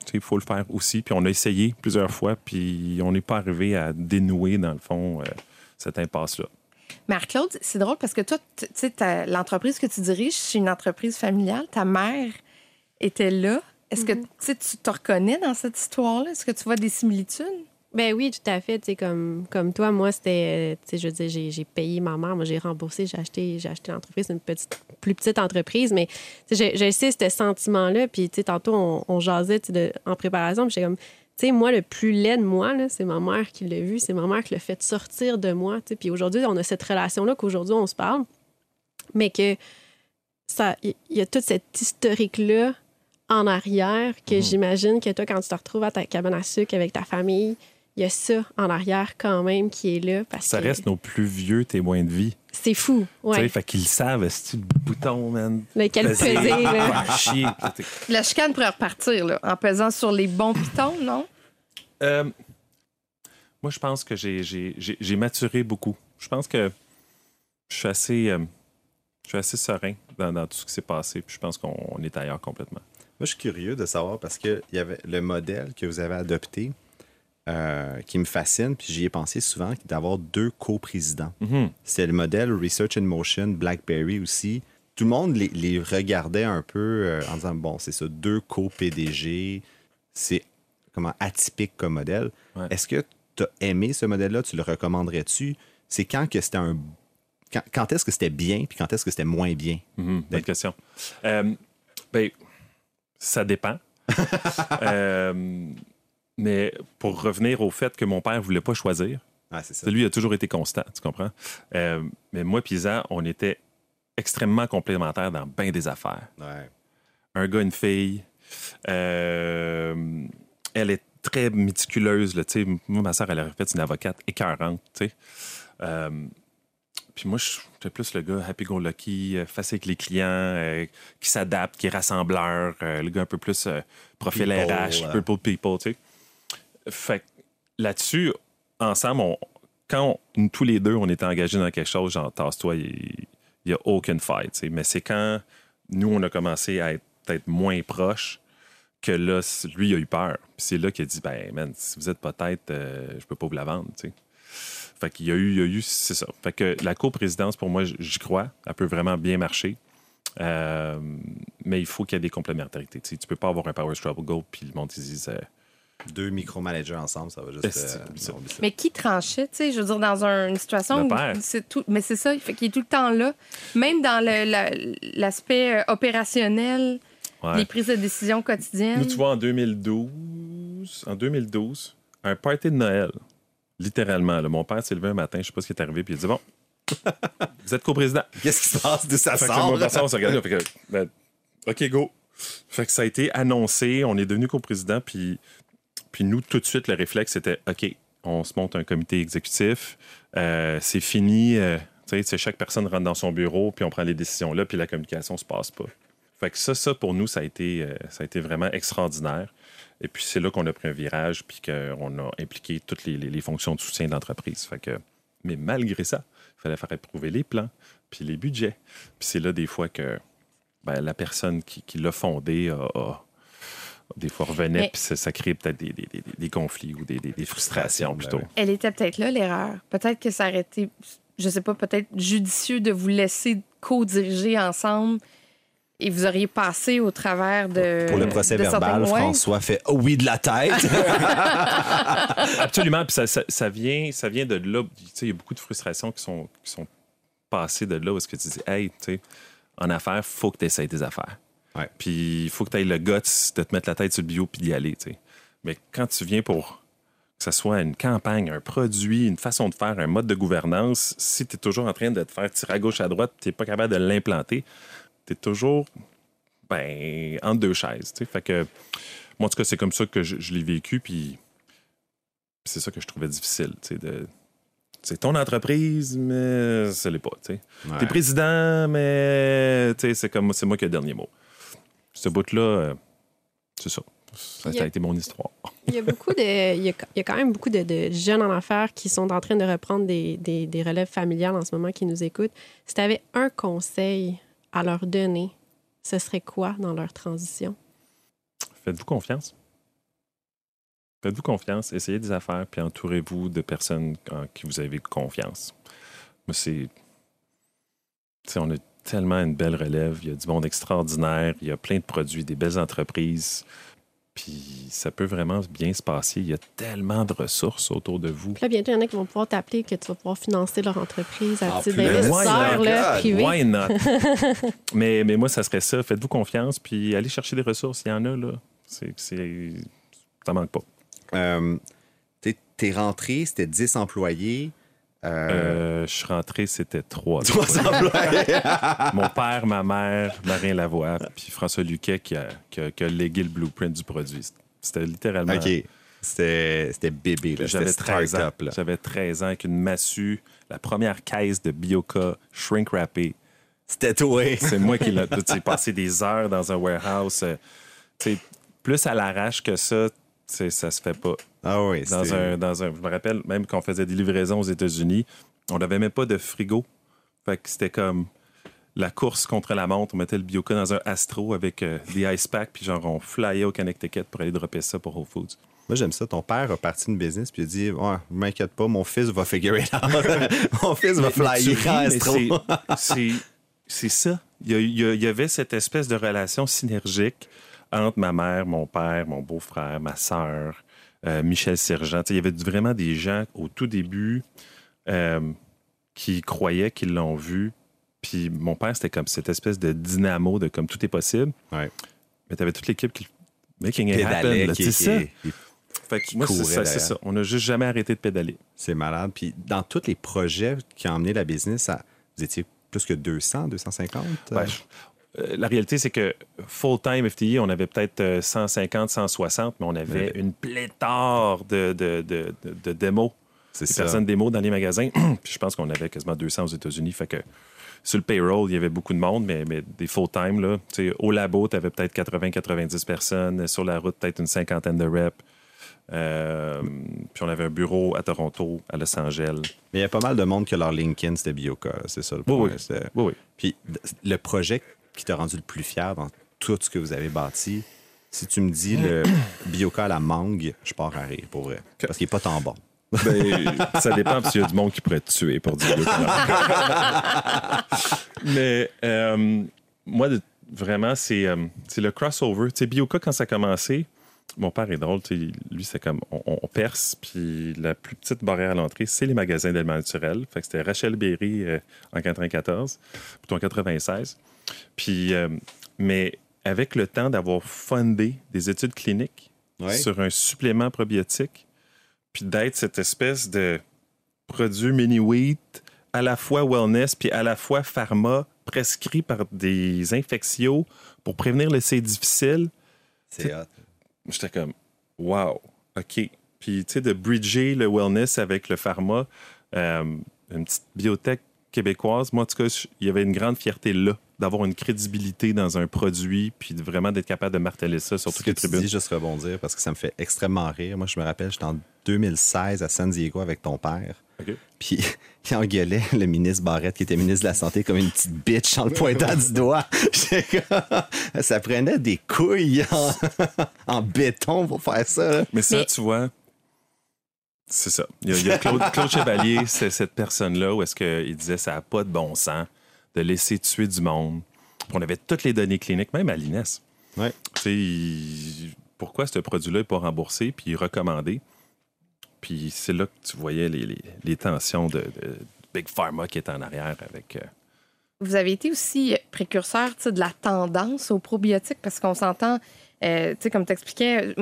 tu sais, il faut le faire aussi. Puis on a essayé plusieurs fois, puis on n'est pas arrivé à dénouer, dans le fond, euh, cette impasse-là. Marc-Claude, c'est drôle parce que toi, tu sais, l'entreprise que tu diriges, c'est une entreprise familiale. Ta mère était là. Est-ce que tu sais, tu te reconnais dans cette histoire-là? Est-ce que tu vois des similitudes? Ben oui, tout à fait. Comme, comme toi, moi, c'était, euh, je veux dire, j'ai, j'ai payé ma mère, moi, j'ai remboursé, j'ai acheté, j'ai acheté l'entreprise, une petite, plus petite entreprise, mais je sais ce sentiment-là. Puis, tu sais, tantôt, on, on jasait de- en préparation, puis j'étais comme, tu sais, moi, le plus laid de moi, là, c'est ma mère qui l'a vu, c'est ma mère qui l'a fait sortir de moi. Puis aujourd'hui, on a cette relation-là qu'aujourd'hui, on se parle, mais que ça, il y, y a toute cette historique-là en arrière que j'imagine que toi, quand tu te retrouves à ta cabane à sucre avec ta famille, il y a ça en arrière quand même qui est là. Parce Ça que reste nos plus vieux témoins de vie. C'est fou. Tu sais, Ouais. Fait qu'ils savent, c'est le bouton, man? Lequel Peser, là. faire chier. La chicane pourrait repartir là, en pesant sur les bons pitons, non? Euh, moi, je pense que j'ai- maturé beaucoup. Je pense que je suis assez, euh, je suis assez serein dans, dans tout ce qui s'est passé. Puis je pense qu'on on est ailleurs complètement. Moi, je suis curieux de savoir parce que il y avait le modèle que vous avez adopté euh, qui me fascine, puis j'y ai pensé souvent, d'avoir deux coprésidents. Mhm. C'est le modèle Research in Motion, BlackBerry aussi. Tout le monde les, les regardait un peu euh, en disant bon, c'est ça, deux co-PDG, c'est comment atypique comme modèle. Ouais. Est-ce que tu as aimé ce modèle-là? Tu le recommanderais-tu? C'est quand que c'était un. Quand, quand est-ce que c'était bien, puis quand est-ce que c'était moins bien? Mhm, bonne question. Euh, ben, ça dépend. <laughs> Euh, mais pour revenir au fait que mon père voulait pas choisir, Ah, c'est ça. lui a toujours été constant, tu comprends? Euh, mais moi et Isa, on était extrêmement complémentaires dans bien des affaires. Ouais. un gars, une fille. Euh, elle est très méticuleuse. Là, moi, ma soeur, elle a fait une avocate écœurante. sais. Puis moi, j'étais plus le gars happy-go-lucky, euh, facile avec les clients, euh, qui s'adapte, qui est rassembleur, euh, le gars un peu plus euh, profil People, RH, euh. people people, tu sais. Fait que là-dessus, ensemble, on- quand on- tous les deux, on était engagés dans quelque chose, genre, tasse-toi, il n'y a aucune fight, tu sais. Mais c'est quand nous, on a commencé à être peut-être moins proches que là, lui, il a eu peur. Puis c'est là qu'il a dit, ben, man, si vous êtes euh, je peux pas vous la vendre, tu sais. Fait qu'il y a eu, il y a eu, c'est ça. Fait que la coprésidence, pour moi, j'y crois. Elle peut vraiment bien marcher. Euh, mais il faut qu'il y ait des complémentarités. Tu sais, tu peux pas avoir un power struggle puis le monde ils disent euh, Deux micro-managers ensemble, ça va juste. Euh, non. Mais qui tranchait, tu sais, je veux dire, dans un- une situation Le où père. c'est tout. Mais c'est ça, il fait qu'il est tout le temps là. Même dans la- l'aspect euh, opérationnel, ouais. les prises de décision quotidiennes. Nous, tu vois, en 2012, en 2012, un party de Noël, littéralement. là, mon père s'est levé un matin, je sais pas ce qui est arrivé, puis il a dit Bon, <laughs> vous êtes coprésident. Qu'est-ce qui se passe? D'où ça Fait sort? on que, ben, OK, go. Fait que ça a été annoncé, on est devenu coprésident, puis, puis nous, tout de suite, le réflexe, c'était OK, on se monte un comité exécutif, euh, c'est fini, euh, sais, chaque personne rentre dans son bureau, puis on prend les décisions là, puis la communication se passe pas. Fait que ça, ça pour nous, ça a été, euh, ça a été vraiment extraordinaire. Et puis c'est là qu'on a pris un virage, puis qu'on a impliqué toutes les, les- les fonctions de soutien de l'entreprise. Fait que, mais malgré ça, il fallait faire approuver les plans, puis les budgets. Puis c'est là des fois que ben, la personne qui, qui l'a fondé a, a- des fois revenait, Mais- puis ça, ça crée peut-être des, des- des- des conflits ou des, des- des frustrations Ben plutôt. oui. Elle était peut-être là, l'erreur. Peut-être que ça aurait été, je sais pas, peut-être judicieux de vous laisser co-diriger ensemble et vous auriez passé au travers de. Pour le procès verbal. François fait oh oui de la tête. <laughs> Absolument. Puis ça, ça- ça vient, ça vient de là. Tu sais, il y a beaucoup de frustrations qui sont, qui sont passées de là où est-ce que tu dis, hey, tu sais, en affaires, faut que tu essayes tes affaires. Ouais. Puis il faut que tu aies le guts de te mettre la tête sur le bio puis d'y aller, tu sais. Mais quand tu viens pour que ce soit une campagne, un produit, une façon de faire, un mode de gouvernance, si tu es toujours en train de te faire tirer à gauche, à droite, tu n'es pas capable de l'implanter, tu es toujours ben, entre deux chaises. tu sais. Fait que, moi, en tout cas, c'est comme ça que je, je l'ai vécu. Puis c'est ça que je trouvais difficile. tu sais, de- C'est ton entreprise, mais ce n'est pas. tu. Ouais. T'es président, mais tu sais, c'est comme c'est moi qui ai le dernier mot. Ce bout-là, euh, c'est ça. Ça, a- a été mon histoire. Il y a beaucoup de, il y a, il y a quand même beaucoup de, de jeunes en affaires qui sont en train de reprendre des, des, des relèves familiales en ce moment qui nous écoutent. Si tu avais un conseil à leur donner, ce serait quoi dans leur transition? Faites-vous confiance. Faites-vous confiance, essayez des affaires, puis entourez-vous de personnes en qui vous avez confiance. C'est. On a tellement une belle relève, il y a du monde extraordinaire, il y a plein de produits, des belles entreprises. Puis ça peut vraiment bien se passer. Il y a tellement de ressources autour de vous. Puis là, bientôt, il y en a qui vont pouvoir t'appeler que tu vas pouvoir financer leur entreprise à Ah, titre d'investisseur Why not? là, privé. Why not? <laughs> mais, mais moi, ça serait ça. Faites-vous confiance, puis allez chercher des ressources. Il y en a, là. C'est, c'est... Ça manque pas. Euh, t'es- T'es rentré, c'était 10 employés. Euh, Euh, je suis rentré, c'était trois. Trois employés. <laughs> Mon père, ma mère, Marin Lavoie, puis François Luquet qui a, qui a- qui a légué le blueprint du produit. C'était littéralement. OK. C'était bébé. J'avais C'était 13 ans. J'avais 13 ans avec une massue, la première caisse de Bioca shrink wrappée. C'était toi. C'est moi qui l'ai. Passé des heures dans un warehouse. euh, tu sais, plus à l'arrache que ça, ça se fait pas. Ah oui, Dans un, dans un, je me rappelle, même quand on faisait des livraisons aux États-Unis, on n'avait même pas de frigo. Fait que c'était comme la course contre la montre. On mettait le Bioca dans un Astro avec euh, des ice packs, puis genre, on flyait au Connecticut pour aller dropper ça pour Whole Foods. Moi, j'aime ça. Ton père a parti une business puis il a dit Ouais, ne m'inquiète pas, mon fils va figure it out. <laughs> mon fils va flyer Astro. <laughs> c'est- ça. Il y, a- il y a- il y avait cette espèce de relation synergique entre ma mère, mon père, mon beau-frère, ma sœur, euh, Michel Sergent. Il y avait vraiment des gens au tout début euh, qui croyaient qu'ils l'ont vu. Puis mon père, c'était comme cette espèce de dynamo de comme tout est possible. Ouais. Mais tu avais toute l'équipe qui making it happen. Ça. qui- qui- Fait que moi, c'est ça, c'est. On n'a juste jamais arrêté de pédaler. C'est malade. Puis dans tous les projets qui ont emmené la business, à- vous étiez plus que 200, 250? euh? Ouais. Euh, la réalité, c'est que full-time FTI, on avait peut-être euh, 150, 160, mais on avait une pléthore de, de, de, démos, c'est des ça. personnes démos dans les magasins. <clears throat> Puis je pense qu'on avait quasiment 200 aux États-Unis. Fait que sur le payroll, il y avait beaucoup de monde, mais, mais des full-time, là. Au labo, tu avais peut-être 80-90 personnes. Sur la route, peut-être une cinquantaine de reps. Euh, puis on avait un bureau à Toronto, à Los Angeles. Mais il y a pas mal de monde que leur LinkedIn, c'était Bioca. C'est ça le Oui, point. oui. Oui, oui. Puis le projet qui t'a rendu le plus fier dans tout ce que vous avez bâti, si tu me dis le <clears throat> Bioca à la mangue, je pars à rire, pour vrai. Parce qu'il n'est pas tant bon. <laughs> Ben, ça dépend parce qu'il y a du monde qui pourrait te tuer pour dire. <laughs> Mais euh, moi, vraiment, c'est euh, c'est le crossover. Tu sais, Bioca, quand ça a commencé, mon père est drôle. Lui, c'est comme on, on perce, puis la plus petite barrière à l'entrée, c'est les magasins d'aliments naturels. Fait que c'était Rachel Berry euh, en 94, plutôt en 96. Puis, euh, mais avec le temps d'avoir fundé des études cliniques Ouais. sur un supplément probiotique, puis d'être cette espèce de produit mini-wheat à la fois wellness puis à la fois pharma prescrit par des infectios pour prévenir le C difficile. C'est hot. J'étais comme, wow, OK. Puis, tu sais, de bridger le wellness avec le pharma, euh, une petite biotech québécoise, moi, en tout cas, il y avait une grande fierté là d'avoir une crédibilité dans un produit, puis de vraiment d'être capable de marteler ça sur Ce toutes que les tu tribunes. dis, juste rebondir, parce que ça me fait extrêmement rire. Moi, je me rappelle, j'étais en 2016 à San Diego avec ton père. OK. Puis <laughs> il engueulait le ministre Barrette, qui était ministre de la Santé, comme une petite bitch en le pointant du doigt. <laughs> Ça prenait des couilles en, <laughs> en béton pour faire ça. là. Mais ça, Mais- tu vois, c'est ça. Il y a, il y a Claude, Claude Chevalier, c'est cette personne-là où est-ce qu'il disait ça n'a pas de bon sens de laisser tuer du monde. On avait toutes les données cliniques, même à l'INES. Ouais. Il- pourquoi ce produit-là n'est pas remboursé puis recommandé? Puis c'est là que tu voyais les, les- les tensions de, de Big Pharma qui est en arrière avec. euh, Vous avez été aussi précurseur de la tendance aux probiotiques parce qu'on s'entend, euh, tu sais, comme tu expliquais,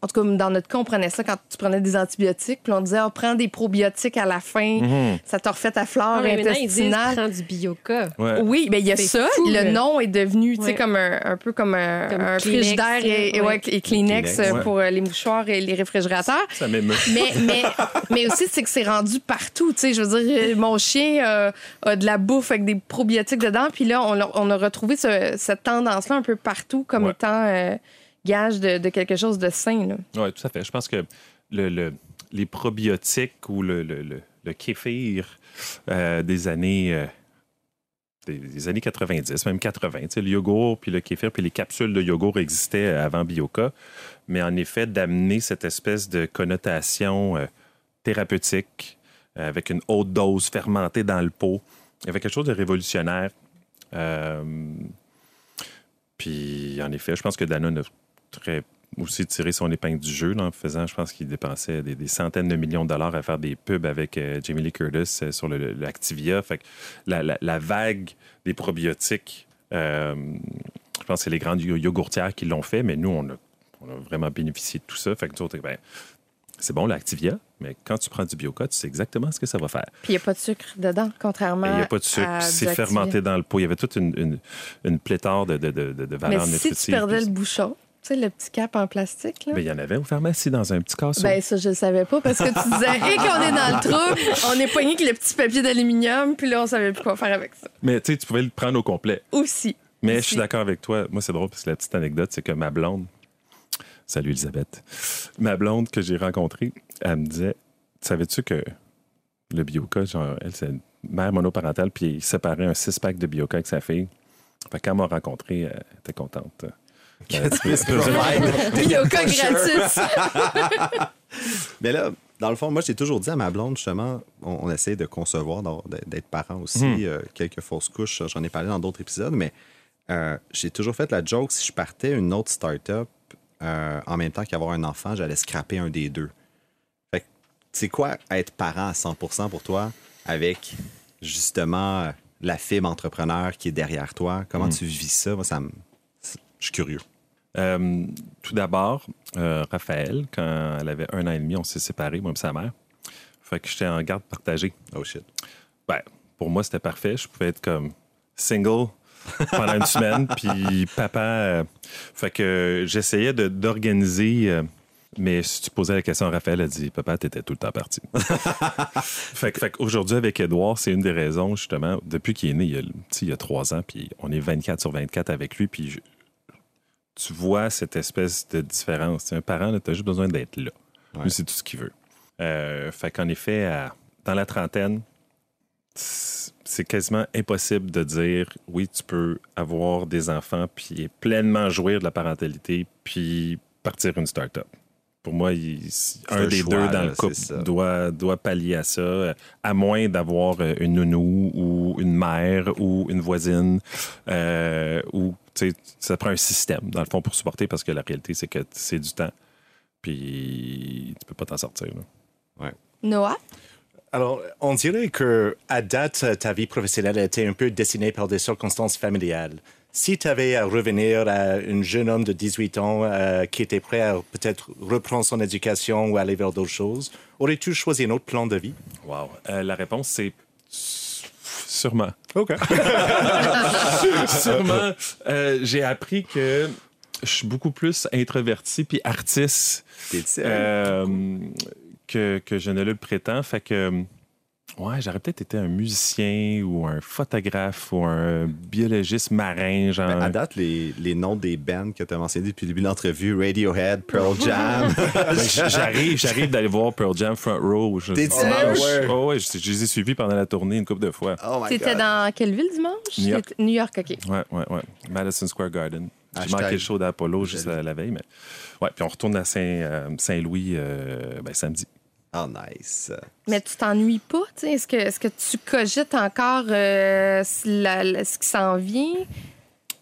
en tout cas, dans notre cas, on prenait ça quand tu prenais des antibiotiques, puis on disait, oh, prends des probiotiques à la fin, Mhm. ça te refait ta flore Ah, mais maintenant, ils disent intestinale. prends du bioca. Ouais. Oui, mais il y a C'est ça. fou, le là. nom est devenu, tu sais, Ouais. comme un, un peu comme un, Comme un Kleenex, frigidaire et, et, ouais. ouais, et Kleenex, Kleenex, ouais. pour euh, les mouchoirs et les réfrigérateurs. Ça m'émeut. <laughs> Mais, mais, mais aussi, c'est que c'est rendu partout. Tu sais, je veux dire, euh, mon chien euh, a de la bouffe avec des probiotiques dedans. Puis là, on a, on a retrouvé ce- cette tendance-là un peu partout comme Ouais. étant euh, gage de, quelque chose de sain. Oui, tout à fait. Je pense que le, le- les probiotiques ou le, kéfir euh, des années. euh, des, années 90, même 80. Tu sais, le yogourt, puis le kéfir, puis les capsules de yogourt existaient avant Bioca. Mais en effet, d'amener cette espèce de connotation euh, thérapeutique euh, avec une haute dose fermentée dans le pot, il y avait quelque chose de révolutionnaire. Euh, puis, en effet, je pense que Danone a très aussi tiré son épingle du jeu là, en faisant, je pense qu'il dépensait des, des centaines de millions de dollars à faire des pubs avec euh, Jamie Lee Curtis euh, sur le, le- l'Activia. Fait que la, la- la vague des probiotiques, euh, je pense que c'est les grandes yo- yogourtières qui l'ont fait, mais nous, on a, on a vraiment bénéficié de tout ça. Fait que nous autres, ben, c'est bon, l'Activia, mais quand tu prends du Bioca, tu sais exactement ce que ça va faire. Puis il n'y a pas de sucre dedans, contrairement Mais il n'y a pas de sucre, à c'est fermenté dans le pot. Il y avait toute une, une, une pléthore de, de, de, de- de Mais valeurs si nutritives. tu perdais puis- le bouchon, tu sais, le petit cap en plastique, là? Mais il y en avait aux pharmacies dans un petit casseau. Ben ça, je le savais pas parce que tu disais, <laughs> et qu'on est dans le trou, on est poigné avec le petit papier d'aluminium, puis là, on savait plus quoi faire avec ça. Mais tu sais, tu pouvais le prendre au complet. Aussi. Mais je suis d'accord avec toi. Moi, c'est drôle parce que la petite anecdote, c'est que ma blonde, salut Elisabeth, ma blonde que j'ai rencontrée, elle me disait Savais-tu que le Bioca, genre, elle, c'est une mère monoparentale, puis il séparait un six-pack de Bioca avec sa fille? Fait quand elle m'a rencontré, elle était contente. Tu puisses provide. Bioca gratis. <laughs> Mais là, dans le fond, moi, j'ai toujours dit à ma blonde, justement, on, on essaie de concevoir, d'être parent aussi, Mhm. euh, quelques fausses couches, j'en ai parlé dans d'autres épisodes, mais euh, j'ai toujours fait la joke, si je partais une autre start-up euh, en même temps qu'avoir un enfant, j'allais scraper un des deux. Fait que, c'est quoi être parent à 100% pour toi avec, justement, la fibre entrepreneur qui est derrière toi? Comment Mhm. tu vis ça? Moi, ça me... Je suis curieux. Euh, tout d'abord, euh, Raphaël, quand elle avait un an et demi, on s'est séparés, moi et sa mère. Fait que j'étais en garde partagée. Oh shit. Ben, pour moi, c'était parfait. Je pouvais être comme single pendant une semaine, <laughs> puis papa. euh, fait que j'essayais de- d'organiser. mais si tu posais la question à Raphaël, elle dit Papa, t'étais tout le temps parti. <laughs> fait que- fait qu'aujourd'hui, avec Edouard, c'est une des raisons, justement, depuis qu'il est né, il y a, il y a trois ans, puis on est 24 sur 24 avec lui, puis je- tu vois cette espèce de différence. Un parent, tu as juste besoin d'être là. Ouais. C'est tout ce qu'il veut. Euh, fait qu'en effet, à- dans la trentaine, c'est quasiment impossible de dire oui, tu peux avoir des enfants puis pleinement jouir de la parentalité puis partir une start-up. Pour moi, il- un un des choix, deux dans là, le couple doit, doit pallier à ça, à moins d'avoir euh, une nounou ou une mère ou une voisine euh, ou ça prend un système, dans le fond, pour supporter parce que la réalité, c'est que c'est du temps. Puis tu peux pas t'en sortir. là. Noah? Alors, on dirait que à date, ta vie professionnelle a été un peu dessinée par des circonstances familiales. Si tu avais à revenir à un jeune homme de 18 ans euh, qui était prêt à peut-être reprendre son éducation ou aller vers d'autres choses, aurais-tu choisi un autre plan de vie? Wow. Euh, la réponse, c'est sûrement. OK. <laughs> Sûrement. Euh, J'ai appris que je suis beaucoup plus introverti puis artiste T'es-tu- euh, que, que je ne le prétends. Fait que Ouais, j'aurais peut-être été un musicien ou un photographe ou un biologiste marin, genre. Ben, à date, les, les noms des bands que tu as mentionnés depuis le début de l'entrevue, Radiohead, Pearl <laughs> Jam. Ben, j'arrive, j'arrive d'aller voir Pearl Jam Front Row. Je- T'es Oh, je- oh, ouais, je, je les ai suivis pendant la tournée une couple de fois. oh my T'étais dans quelle ville dimanche? New York. T'étais- New York, OK. Ouais, ouais, ouais. Madison Square Garden. J'ai manqué le show d'Apollo juste la, la veille, mais. Ouais, puis on retourne à Saint, euh, Saint-Louis euh, ben, samedi. Oh, nice. Mais tu t'ennuies pas, tu sais? Est-ce que, est-ce que tu cogites encore euh, la- la- ce qui s'en vient?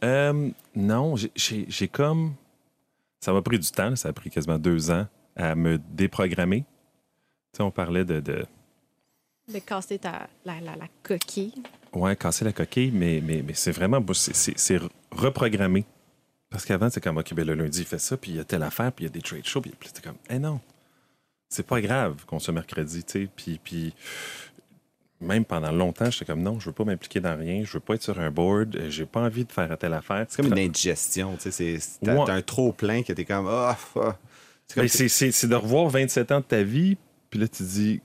Euh, non, j'ai- j'ai j'ai comme. Ça m'a pris du temps, là, ça a pris quasiment deux ans à me déprogrammer. Tu sais, on parlait de, de De casser ta, la, la, la coquille. ouais, casser la coquille, mais, mais, mais c'est vraiment. c'est- C'est c'est reprogrammer. Parce qu'avant, c'est comme, OK, ben, le lundi, il fait ça, puis il y a telle affaire, puis il y a des trade shows, puis puis c'était comme, eh non, c'est pas grave qu'on soit mercredi, tu sais. Puis, puis même pendant longtemps, j'étais comme, non, je veux pas m'impliquer dans rien, je veux pas être sur un board, j'ai pas envie de faire telle affaire. C'est comme une indigestion. Tu sais, t'as Ouais. un trop plein que t'es comme. Ah, ah. C'est de revoir 27 ans de ta vie, puis là, tu dis.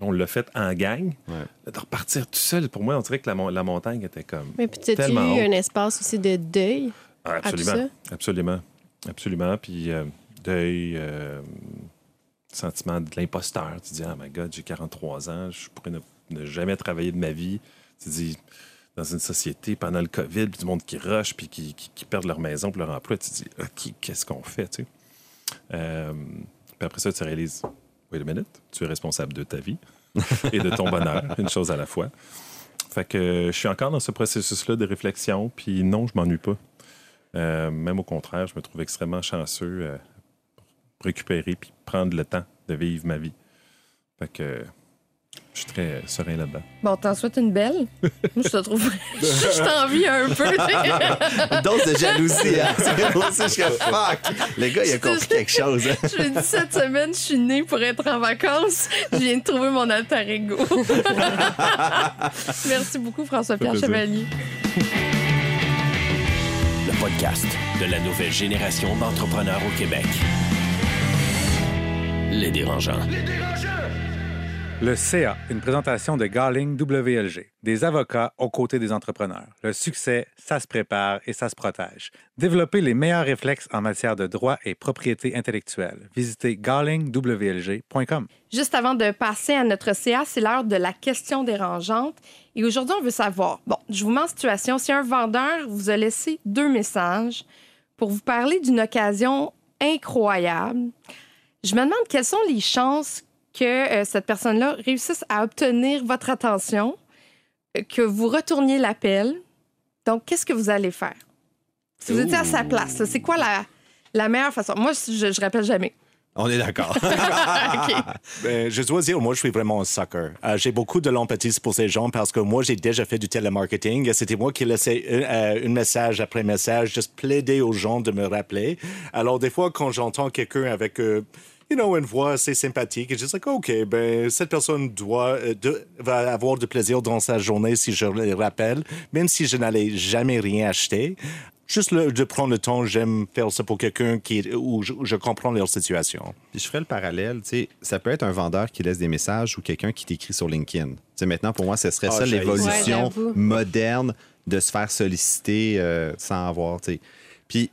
On l'a fait en gang. Ouais. De repartir tout seul, pour moi, on dirait que la, mon- la montagne était comme. Mais puis, as-tu eu un espace aussi de deuil? Ah, tout absolument. Absolument. Absolument. Puis euh, deuil, euh, sentiment de l'imposteur. Tu dis, ah, my God, j'ai 43 ans, je pourrais ne, ne jamais travailler de ma vie. Tu dis, dans une société pendant le COVID, puis du monde qui rush, puis qui, qui, qui perdent leur maison, puis leur emploi, tu dis, OK, qu'est-ce qu'on fait, tu sais? Euh, puis après ça, tu réalises, wait a minute, tu es responsable de ta vie <laughs> et de ton bonheur, une chose à la fois. Fait que je suis encore dans ce processus-là de réflexion, puis non, je m'ennuie pas. Euh, même au contraire, je me trouve extrêmement chanceux euh, récupérer puis prendre le temps de vivre ma vie. Fait que je suis très euh, serein là-dedans. Bon, t'en souhaites une belle? <laughs> Moi, je te trouve. <laughs> je t'envie un peu. Une dose de jalousie, hein? <laughs> C'est je fuck! Le gars, il a compris quelque chose. hein? Je me dis, cette semaine, je suis née pour être en vacances. Je viens de trouver mon alter ego. Merci beaucoup, François-Pierre. Chevalier. Le podcast de la nouvelle génération d'entrepreneurs au Québec. Les dérangeants. Le CA, une présentation de Garling WLG, des avocats aux côtés des entrepreneurs. Le succès, ça se prépare et ça se protège. Développez les meilleurs réflexes en matière de droit et propriété intellectuelle. Visitez garlingwlg.com. Juste avant de passer à notre CA, c'est l'heure de la question dérangeante. Et aujourd'hui, on veut savoir. Bon, je vous mets en situation. Si un vendeur vous a laissé deux messages pour vous parler d'une occasion incroyable, je me demande quelles sont les chances que euh, cette personne-là réussisse à obtenir votre attention, euh, que vous retourniez l'appel. Donc, qu'est-ce que vous allez faire? Si vous étiez à sa place, c'est quoi la, la meilleure façon? Moi, je, je rappelle jamais. On est d'accord. <laughs> Ben, je dois dire, moi, je suis vraiment un sucker. Euh, j'ai beaucoup de l'empathie pour ces gens parce que moi, j'ai déjà fait du télémarketing. C'était moi qui laissais un, euh, un message après message, juste plaider aux gens de me rappeler. Alors, des fois, quand j'entends quelqu'un avec, euh, you know, une voix assez sympathique, je dis, like, OK, ben, cette personne doit, euh, de- va avoir du plaisir dans sa journée si je le rappelle, même si je n'allais jamais rien acheter. Juste le- de prendre le temps, j'aime faire ça pour quelqu'un qui, où je, où je comprends leur situation. Puis je ferais le parallèle, tu sais, ça peut être un vendeur qui laisse des messages ou quelqu'un qui t'écrit sur LinkedIn. Tu sais, maintenant, pour moi, ce serait Ah, ça. Ouais, l'évolution moderne de se faire solliciter euh, sans avoir, tu sais. Puis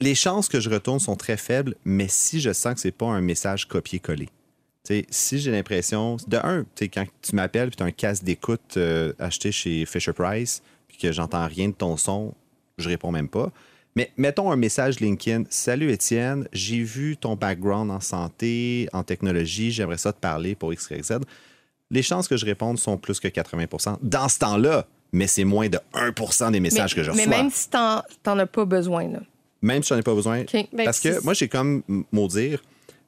les chances que je retourne sont très faibles, mais si je sens que c'est pas un message sais, si j'ai l'impression, de un, tu sais, quand tu m'appelles puis tu as un casque d'écoute euh, acheté chez Fisher Price, puis que j'entends rien de ton son, je réponds même pas. Mais mettons un message LinkedIn. Salut Étienne, j'ai vu ton background en santé, en technologie, j'aimerais ça te parler pour X, Y, Z. Les chances que je réponde sont plus que 80% dans ce temps-là, mais c'est moins de 1% des messages mais, que je mais reçois. même si t'en t'en as pas besoin, là. Même si j'en ai pas besoin. Ben, Parce que moi, j'ai comme mot dire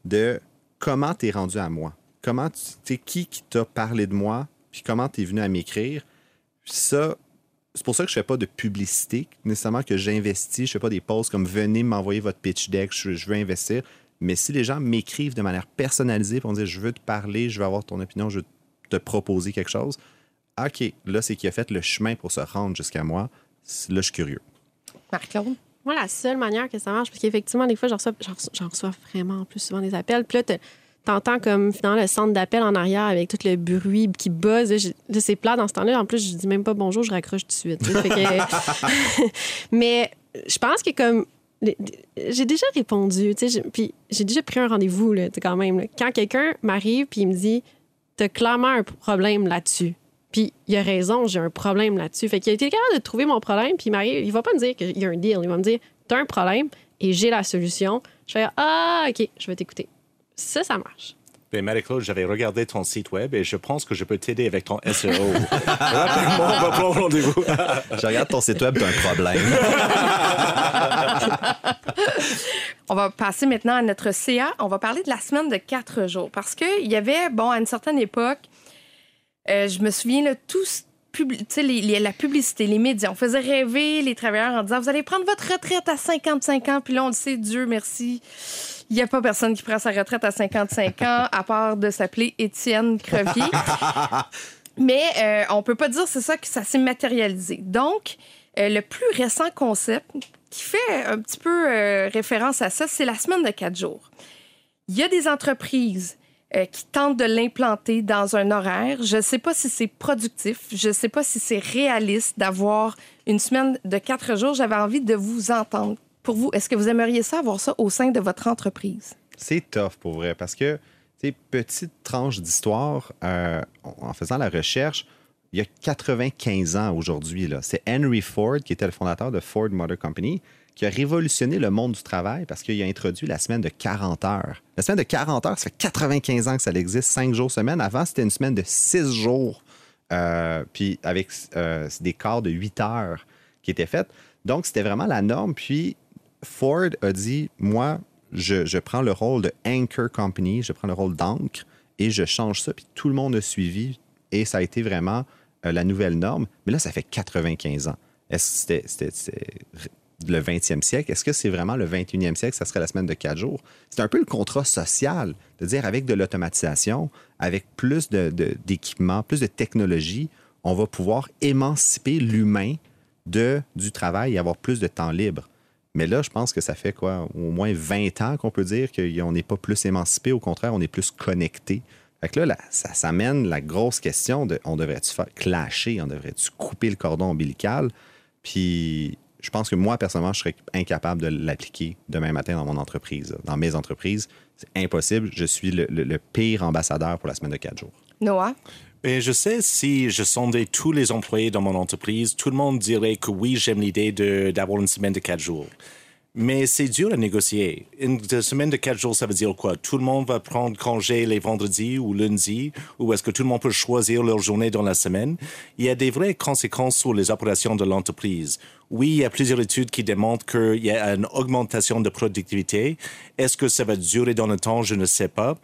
de comment t'es rendu à moi. Comment tu sais qui qui t'a parlé de moi, puis comment t'es venu à m'écrire. Ça, c'est pour ça que je fais pas de publicité nécessairement que j'investis. Je fais pas des posts comme venez m'envoyer votre pitch deck, je, je veux investir. Mais si les gens m'écrivent de manière personnalisée pour me dire je veux te parler, je veux avoir ton opinion, je veux te proposer quelque chose, OK, là, c'est qui a fait le chemin pour se rendre jusqu'à moi. Là, je suis curieux. Marc-Claude? Moi, la seule manière que ça marche, parce qu'effectivement, des fois, j'en reçois, reçois- vraiment plus souvent des appels. Puis là, t'entends comme finalement le centre d'appel en arrière avec tout le bruit qui buzz. Là, j'ai- là, c'est plat dans ce temps-là. En plus, je dis même pas bonjour, je raccroche tout de suite. <laughs> Mais je pense que comme j'ai déjà répondu, puis j'ai déjà pris un rendez-vous quand même. Quand quelqu'un m'arrive puis il me dit, t'as clairement un problème là-dessus. Puis il a raison, j'ai un problème là-dessus. Fait qu'il a été capable de trouver mon problème, puis il m'arrive, il va pas me dire qu'il y a un deal, il va me dire, t'as un problème et j'ai la solution. Je vais dire, ah, ok, je vais t'écouter. Ça, ça marche. Ben, Marie-Claude, j'avais regardé ton site web et je pense que je peux t'aider avec ton SEO. <laughs> Rapidement, on va prendre rendez-vous. Je regarde ton site web, t'as un problème. <laughs> On va passer maintenant à notre CA. On va parler de la semaine de quatre jours. Parce qu'il y avait, bon, à une certaine époque, euh, je me souviens, là, tous. publi- tu sais, les- les- la publicité, les médias, on faisait rêver les travailleurs en disant Vous allez prendre votre retraite à 55 ans. Puis là, on le sait, Dieu merci. Il n'y a pas personne qui prend sa retraite à 55 ans, à part de s'appeler Étienne Crevier. <laughs> Mais euh, on peut pas dire c'est ça que ça s'est matérialisé. Donc, euh, le plus récent concept qui fait un petit peu euh, référence à ça, c'est la semaine de quatre jours. Il y a des entreprises euh, qui tentent de l'implanter dans un horaire. Je ne sais pas si c'est productif, je ne sais pas si c'est réaliste d'avoir une semaine de quatre jours. J'avais envie de vous entendre. Pour vous, est-ce que vous aimeriez ça avoir ça au sein de votre entreprise? C'est tough pour vrai parce que, tu petite tranche d'histoire, euh, en faisant la recherche, il y a 95 ans aujourd'hui, c'est Henry Ford, qui était le fondateur de Ford Motor Company, qui a révolutionné le monde du travail parce qu'il a introduit la semaine de 40 heures. La semaine de 40 heures, ça fait 95 ans que ça existe, 5 jours semaine. Avant, c'était une semaine de 6 jours, euh, puis avec euh, des quarts de 8 heures qui étaient faites. Donc, c'était vraiment la norme. Puis, Ford a dit, moi, je, je prends le rôle de anchor company, je prends le rôle d'encre et je change ça. Puis tout le monde a suivi et ça a été vraiment euh, la nouvelle norme. Mais là, ça fait 95 ans. Est-ce que c'était- le 20e siècle? Est-ce que c'est vraiment le 21e siècle? Ça serait la semaine de quatre jours? C'est un peu le contrat social de dire avec de l'automatisation, avec plus de- de- d'équipements, plus de technologie, on va pouvoir émanciper l'humain du travail et avoir plus de temps libre. Mais là, je pense que ça fait quoi, au moins 20 ans qu'on peut dire qu'on n'est pas plus émancipé, au contraire, on est plus connecté. Fait que là, ça, ça mène la grosse question de on devrait-tu faire clasher, on devrait-tu couper le cordon ombilical? Puis je pense que moi, personnellement, je serais incapable de l'appliquer demain matin dans mon entreprise. Dans mes entreprises, c'est impossible. Je suis le, le- le pire ambassadeur pour la semaine de quatre jours. Noah? Et je sais, si je sondais tous les employés dans mon entreprise, tout le monde dirait que oui, j'aime l'idée de- d'avoir une semaine de quatre jours. Mais c'est dur à négocier. Une semaine de quatre jours, ça veut dire quoi? Tout le monde va prendre congé les vendredis ou lundis, ou est-ce que tout le monde peut choisir leur journée dans la semaine? Il y a des vraies conséquences sur les opérations de l'entreprise. Oui, il y a plusieurs études qui démontrent qu'il y a une augmentation de productivité. Est-ce que ça va durer dans le temps? Je ne sais pas.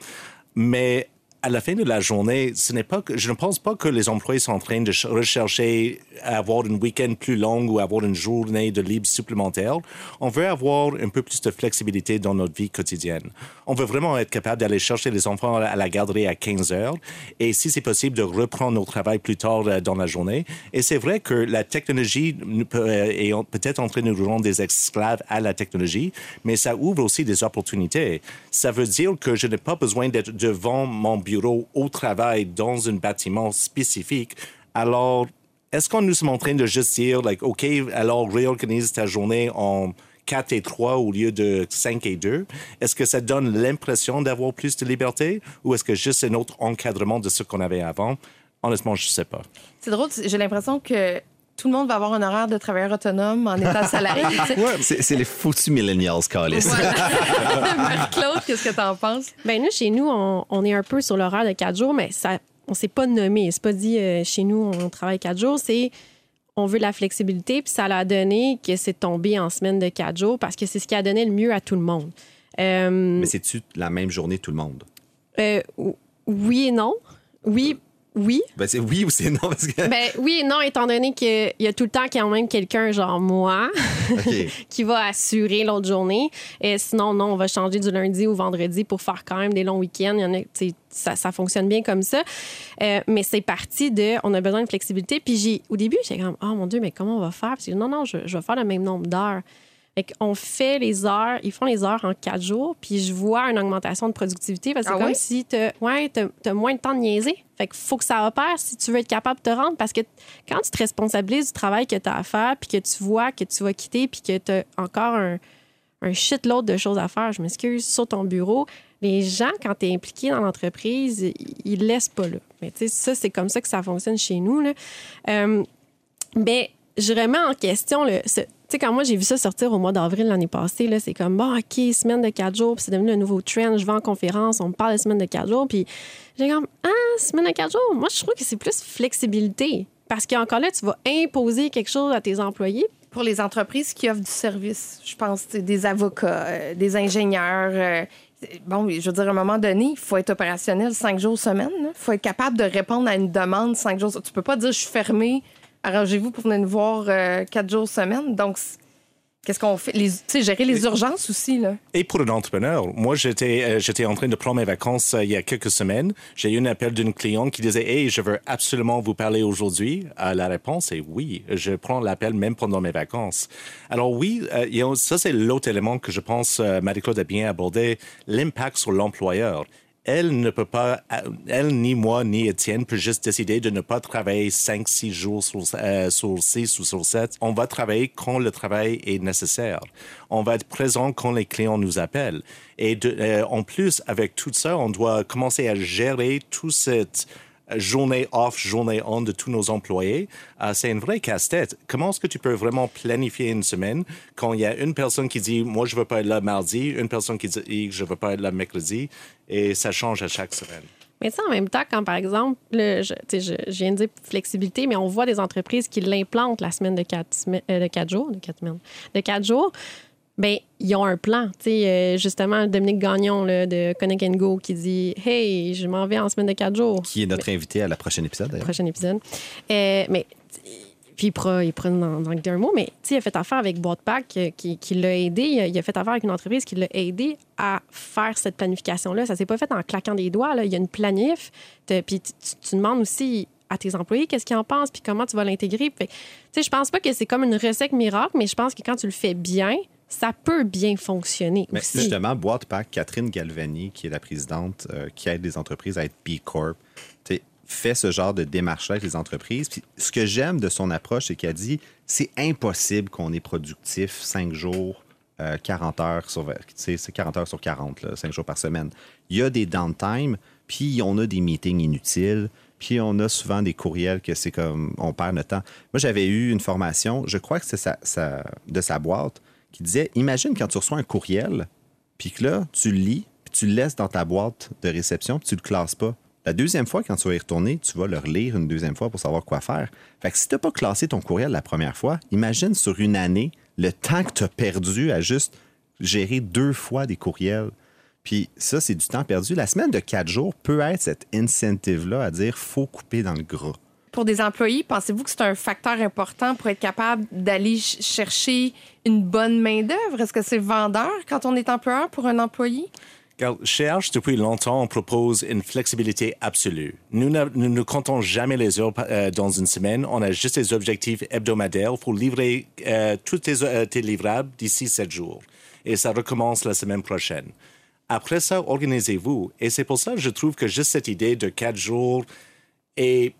Mais à la fin de la journée, ce n'est pas que, je ne pense pas que les employés sont en train de ch- rechercher avoir une week-end plus long ou avoir une journée de libre supplémentaire. On veut avoir un peu plus de flexibilité dans notre vie quotidienne. On veut vraiment être capable d'aller chercher les enfants à la garderie à 15 heures et si c'est possible de reprendre notre travail plus tard euh, dans la journée. Et c'est vrai que la technologie euh, est peut-être en train de nous rendre des esclaves à la technologie, mais ça ouvre aussi des opportunités. Ça veut dire que je n'ai pas besoin d'être devant mon bureau au travail dans un bâtiment spécifique. Alors, est-ce qu'on nous sommes en train de juste dire, like, OK, alors réorganise ta journée en 4 et 3 au lieu de 5 et 2? Est-ce que ça donne l'impression d'avoir plus de liberté ou est-ce que juste un autre encadrement de ce qu'on avait avant? Honnêtement, je ne sais pas. C'est drôle, j'ai l'impression que tout le monde va avoir un horaire de travailleur autonome en étant salarié. <laughs> tu. C'est les foutus millennials, Calis. Voilà. <laughs> Marie-Claude, qu'est-ce que t'en penses? Ben nous, chez nous, on, on est un peu sur l'horaire de quatre jours, mais ça, on s'est pas nommé. C'est pas dit euh, chez nous, on travaille quatre jours. C'est on veut de la flexibilité, puis ça l'a donné que c'est tombé en semaine de quatre jours parce que c'est ce qui a donné le mieux à tout le monde. Euh, Mais c'est-tu la même journée tout le monde? euh, oui et non. Oui, oui. Ben, c'est oui ou c'est non? Parce que... Ben oui et non, étant donné qu'il y a tout le temps quand même quelqu'un, genre moi, <laughs> qui va assurer l'autre journée. Et sinon, non, on va changer du lundi au vendredi pour faire quand même des longs week-ends. Il y en a, ça, ça fonctionne bien comme ça. Euh, mais c'est parti de, on a besoin de flexibilité. Puis j'ai, au début, j'étais comme, oh mon Dieu, mais comment on va faire? Puis non, non, je, je vais faire le même nombre d'heures. Fait qu'on fait les heures, ils font les heures en quatre jours, puis je vois une augmentation de productivité parce que Ah c'est comme oui? si tu ouais, as, moins de temps de niaiser. Fait qu'il faut que ça opère si tu veux être capable de te rendre parce que quand tu te responsabilises du travail que tu as à faire, puis que tu vois que tu vas quitter, puis que tu as encore un, un shitload de choses à faire, je m'excuse, sur ton bureau, les gens, quand tu es impliqué dans l'entreprise, ils, ils laissent pas là. Mais tu sais, ça, c'est comme ça que ça fonctionne chez nous. Là. Euh, mais je remets en question le. ce- sais, quand moi, j'ai vu ça sortir au mois d'avril l'année passée, là, c'est comme, OK, semaine de quatre jours, puis c'est devenu un nouveau trend. Je vais en conférence, on me parle de semaine de quatre jours, puis j'ai comme, ah, semaine de quatre jours, moi, je trouve que c'est plus flexibilité. Parce qu'encore là, tu vas imposer quelque chose à tes employés. Pour les entreprises qui offrent du service, je pense tu des avocats, euh, des ingénieurs. euh, bon, je veux dire, à un moment donné, il faut être opérationnel cinq jours semaine. Il faut être capable de répondre à une demande cinq jours. Tu peux pas dire je suis fermé, arrangez-vous pour venir nous voir euh, quatre jours semaine. Donc, qu'est-ce qu'on fait? Tu sais, gérer les urgences aussi, là. Et pour un entrepreneur, moi, j'étais euh, j'étais en train de prendre mes vacances euh, il y a quelques semaines. J'ai eu un appel d'une cliente qui disait Hey, je veux absolument vous parler aujourd'hui. Euh, la réponse est oui. Je prends l'appel même pendant mes vacances. Alors, oui, ça, c'est l'autre élément que je pense Marie-Claude a bien abordé l'impact sur l'employeur. Elle ne peut pas, euh, elle, ni moi, ni Étienne, peut juste décider de ne pas travailler 5, 6 jours sur, euh, sur 6 ou sur 7. On va travailler quand le travail est nécessaire. On va être présent quand les clients nous appellent. Et euh, en plus, avec tout ça, on doit commencer à gérer toute cette journée off, journée on de tous nos employés. Euh, c'est une vraie casse-tête. Comment est-ce que tu peux vraiment planifier une semaine quand il y a une personne qui dit moi je veux pas être là mardi, une personne qui dit je veux pas être là mercredi et ça change à chaque semaine? Mais ça, en même temps, quand par exemple, le, je, viens de dire flexibilité, mais on voit des entreprises qui l'implantent la semaine de quatre, euh, jours, de quatre semaines, de quatre jours. Ben, ils ont un plan. Euh, justement, Dominique Gagnon là, de Connect and Go qui dit Hey, je m'en vais en semaine de quatre jours. Qui est notre invité à la prochaine épisode, d'ailleurs. Prochain épisode. Euh, mais puis il dans, dans un mot, mais il a fait affaire avec Boîtepack euh, qui, qui l'a aidé. Il a, fait affaire avec une entreprise qui l'a aidé à faire cette planification-là. Ça s'est pas fait en claquant des doigts. Là. Il y a une planif. Puis tu, tu- demandes aussi à tes employés qu'est-ce qu'ils en pensent puis comment tu vas l'intégrer. Tu sais, je pense pas que c'est comme une recette miracle, mais je pense que quand tu le fais bien, ça peut bien fonctionner Mais aussi. justement, Boîte Pack, Catherine Galvani, qui est la présidente euh, qui aide les entreprises à être B Corp, fait ce genre de démarche avec les entreprises. Puis ce que j'aime de son approche, c'est qu'elle dit c'est impossible qu'on est productif 5 jours, euh, 40 heures sur tu sais, c'est 40 heures sur 40, là, 5 jours par semaine. Il y a des downtime, puis on a des meetings inutiles, puis on a souvent des courriels que c'est comme on perd notre temps. Moi, j'avais eu une formation, je crois que c'est sa- sa- de sa boîte, qui disait Imagine quand tu reçois un courriel, puis que là, tu le lis, puis tu le laisses dans ta boîte de réception, puis tu le classes pas. La deuxième fois, quand tu vas y retourner, tu vas le relire une deuxième fois pour savoir quoi faire. Fait que si tu n'as pas classé ton courriel la première fois, imagine sur une année le temps que tu as perdu à juste gérer deux fois des courriels. Puis ça, c'est du temps perdu. La semaine de quatre jours peut être cette incentive-là à dire faut couper dans le gras. Pour des employés, pensez-vous que c'est un facteur important pour être capable d'aller ch- chercher une bonne main-d'œuvre? Est-ce que c'est vendeur quand on est employeur pour un employé? Regarde, Chez depuis longtemps, on propose une flexibilité absolue. Nous ne, nous ne comptons jamais les heures euh, dans une semaine. On a juste des objectifs hebdomadaires pour livrer euh, tous euh, tes livrables d'ici sept jours. Et ça recommence la semaine prochaine. Après ça, organisez-vous. Et c'est pour ça que je trouve que juste cette idée de quatre jours est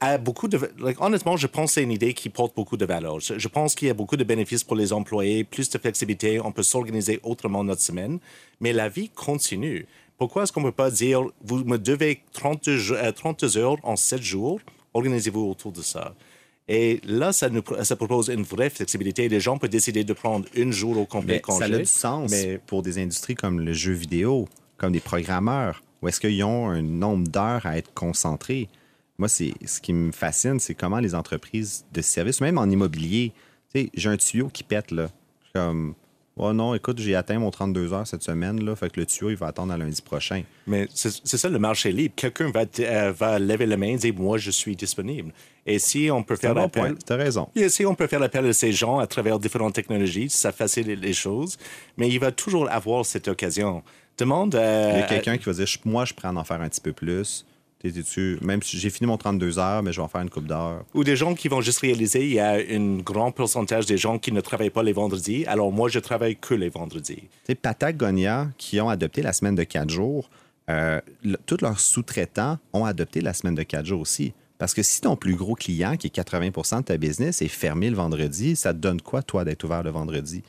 a beaucoup de. like, honnêtement, je pense que c'est une idée qui porte beaucoup de valeur. Je, je pense qu'il y a beaucoup de bénéfices pour les employés, plus de flexibilité, on peut s'organiser autrement notre semaine, mais la vie continue. Pourquoi est-ce qu'on ne peut pas dire, vous me devez 30, jo- euh, 30 heures en 7 jours, organisez-vous autour de ça. Et là, ça, nous, ça propose une vraie flexibilité. Les gens peuvent décider de prendre une jour au complet congé. ça a du sens mais- pour des industries comme le jeu vidéo, comme des programmeurs, où est-ce qu'ils ont un nombre d'heures à être concentrés? Moi, c'est ce qui me fascine, c'est comment les entreprises de services, même en immobilier, tu sais, j'ai un tuyau qui pète, là. Je suis comme, oh non, écoute, j'ai atteint mon 32 heures cette semaine, là, fait que le tuyau, il va attendre à lundi prochain. Mais c'est c'est ça le marché libre. Quelqu'un va, euh, va lever la main et dire Moi, je suis disponible. Et si on peut faire bon l'appel. tu as raison. Et si on peut faire appel à ces gens à travers différentes technologies, ça facilite les choses. Mais il va toujours avoir cette occasion. Demande à. Il y a quelqu'un qui va dire, moi, je prends en faire un petit peu plus. T'es-tu- Même si j'ai fini mon 32 heures, mais je vais en faire une coupe d'heures. Ou des gens qui vont juste réaliser il y a un grand pourcentage des gens qui ne travaillent pas les vendredis. Alors moi, je travaille que les vendredis. Sais, Patagonia, qui ont adopté la semaine de quatre jours, euh, le- tous leurs sous-traitants ont adopté la semaine de quatre jours aussi. Parce que si ton plus gros client, qui est 80% de ta business, est fermé le vendredi, ça te donne quoi, toi, d'être ouvert le vendredi?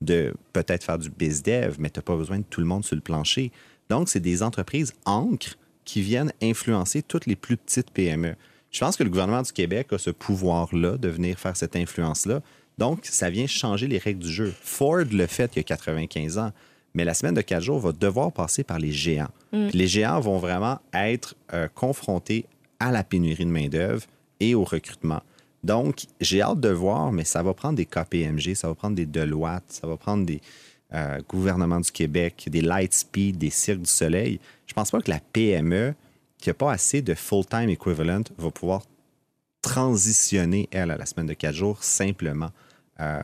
De peut-être faire du biz-dev, mais tu n'as pas besoin de tout le monde sur le plancher. Donc, c'est des entreprises ancres qui viennent influencer toutes les plus petites PME. Je pense que le gouvernement du Québec a ce pouvoir-là de venir faire cette influence-là. Donc, ça vient changer les règles du jeu. Ford le fait il y a 95 ans, mais la semaine de quatre jours va devoir passer par les géants. Puis les géants vont vraiment être euh, confrontés à la pénurie de main-d'œuvre et au recrutement. Donc, j'ai hâte de voir, mais ça va prendre des KPMG, ça va prendre des Deloitte, ça va prendre des euh, gouvernements du Québec, des Lightspeed, des Cirques du Soleil. Je pense pas que la PME, qui n'a pas assez de full-time equivalent, va pouvoir transitionner, elle, à la semaine de quatre jours simplement. Euh,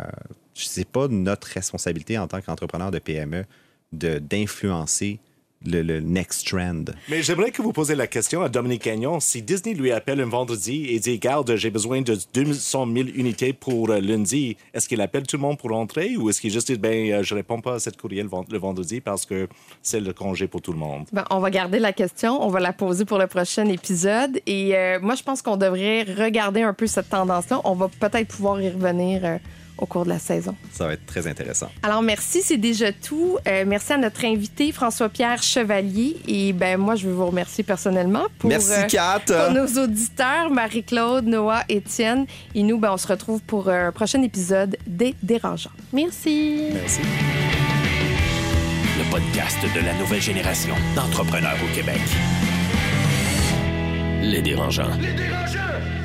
c'est pas notre responsabilité en tant qu'entrepreneur de PME d'influencer le, le next trend. Mais j'aimerais que vous posiez la question à Dominique Gagnon. Si Disney lui appelle un vendredi et dit Garde, j'ai besoin de 200 000 unités pour euh, lundi, est-ce qu'il appelle tout le monde pour rentrer ou est-ce qu'il juste dit Ben, euh, je réponds pas à cette courriel le vendredi parce que c'est le congé pour tout le monde? Ben, on va garder la question, on va la poser pour le prochain épisode. Et euh, moi, je pense qu'on devrait regarder un peu cette tendance-là. On va peut-être pouvoir y revenir euh, au cours de la saison. Ça va être très intéressant. Alors, merci, c'est déjà tout. Euh, merci à notre invité, François-Pierre Chevalier. Et ben moi, je veux vous remercier personnellement pour, Merci, euh, Kat. pour nos auditeurs, Marie-Claude, Noah, Étienne. Et nous, ben, on se retrouve pour un prochain épisode des Dérangeants. Merci. Merci. Le podcast de la nouvelle génération d'entrepreneurs au Québec. Les dérangeants. Les dérangeants!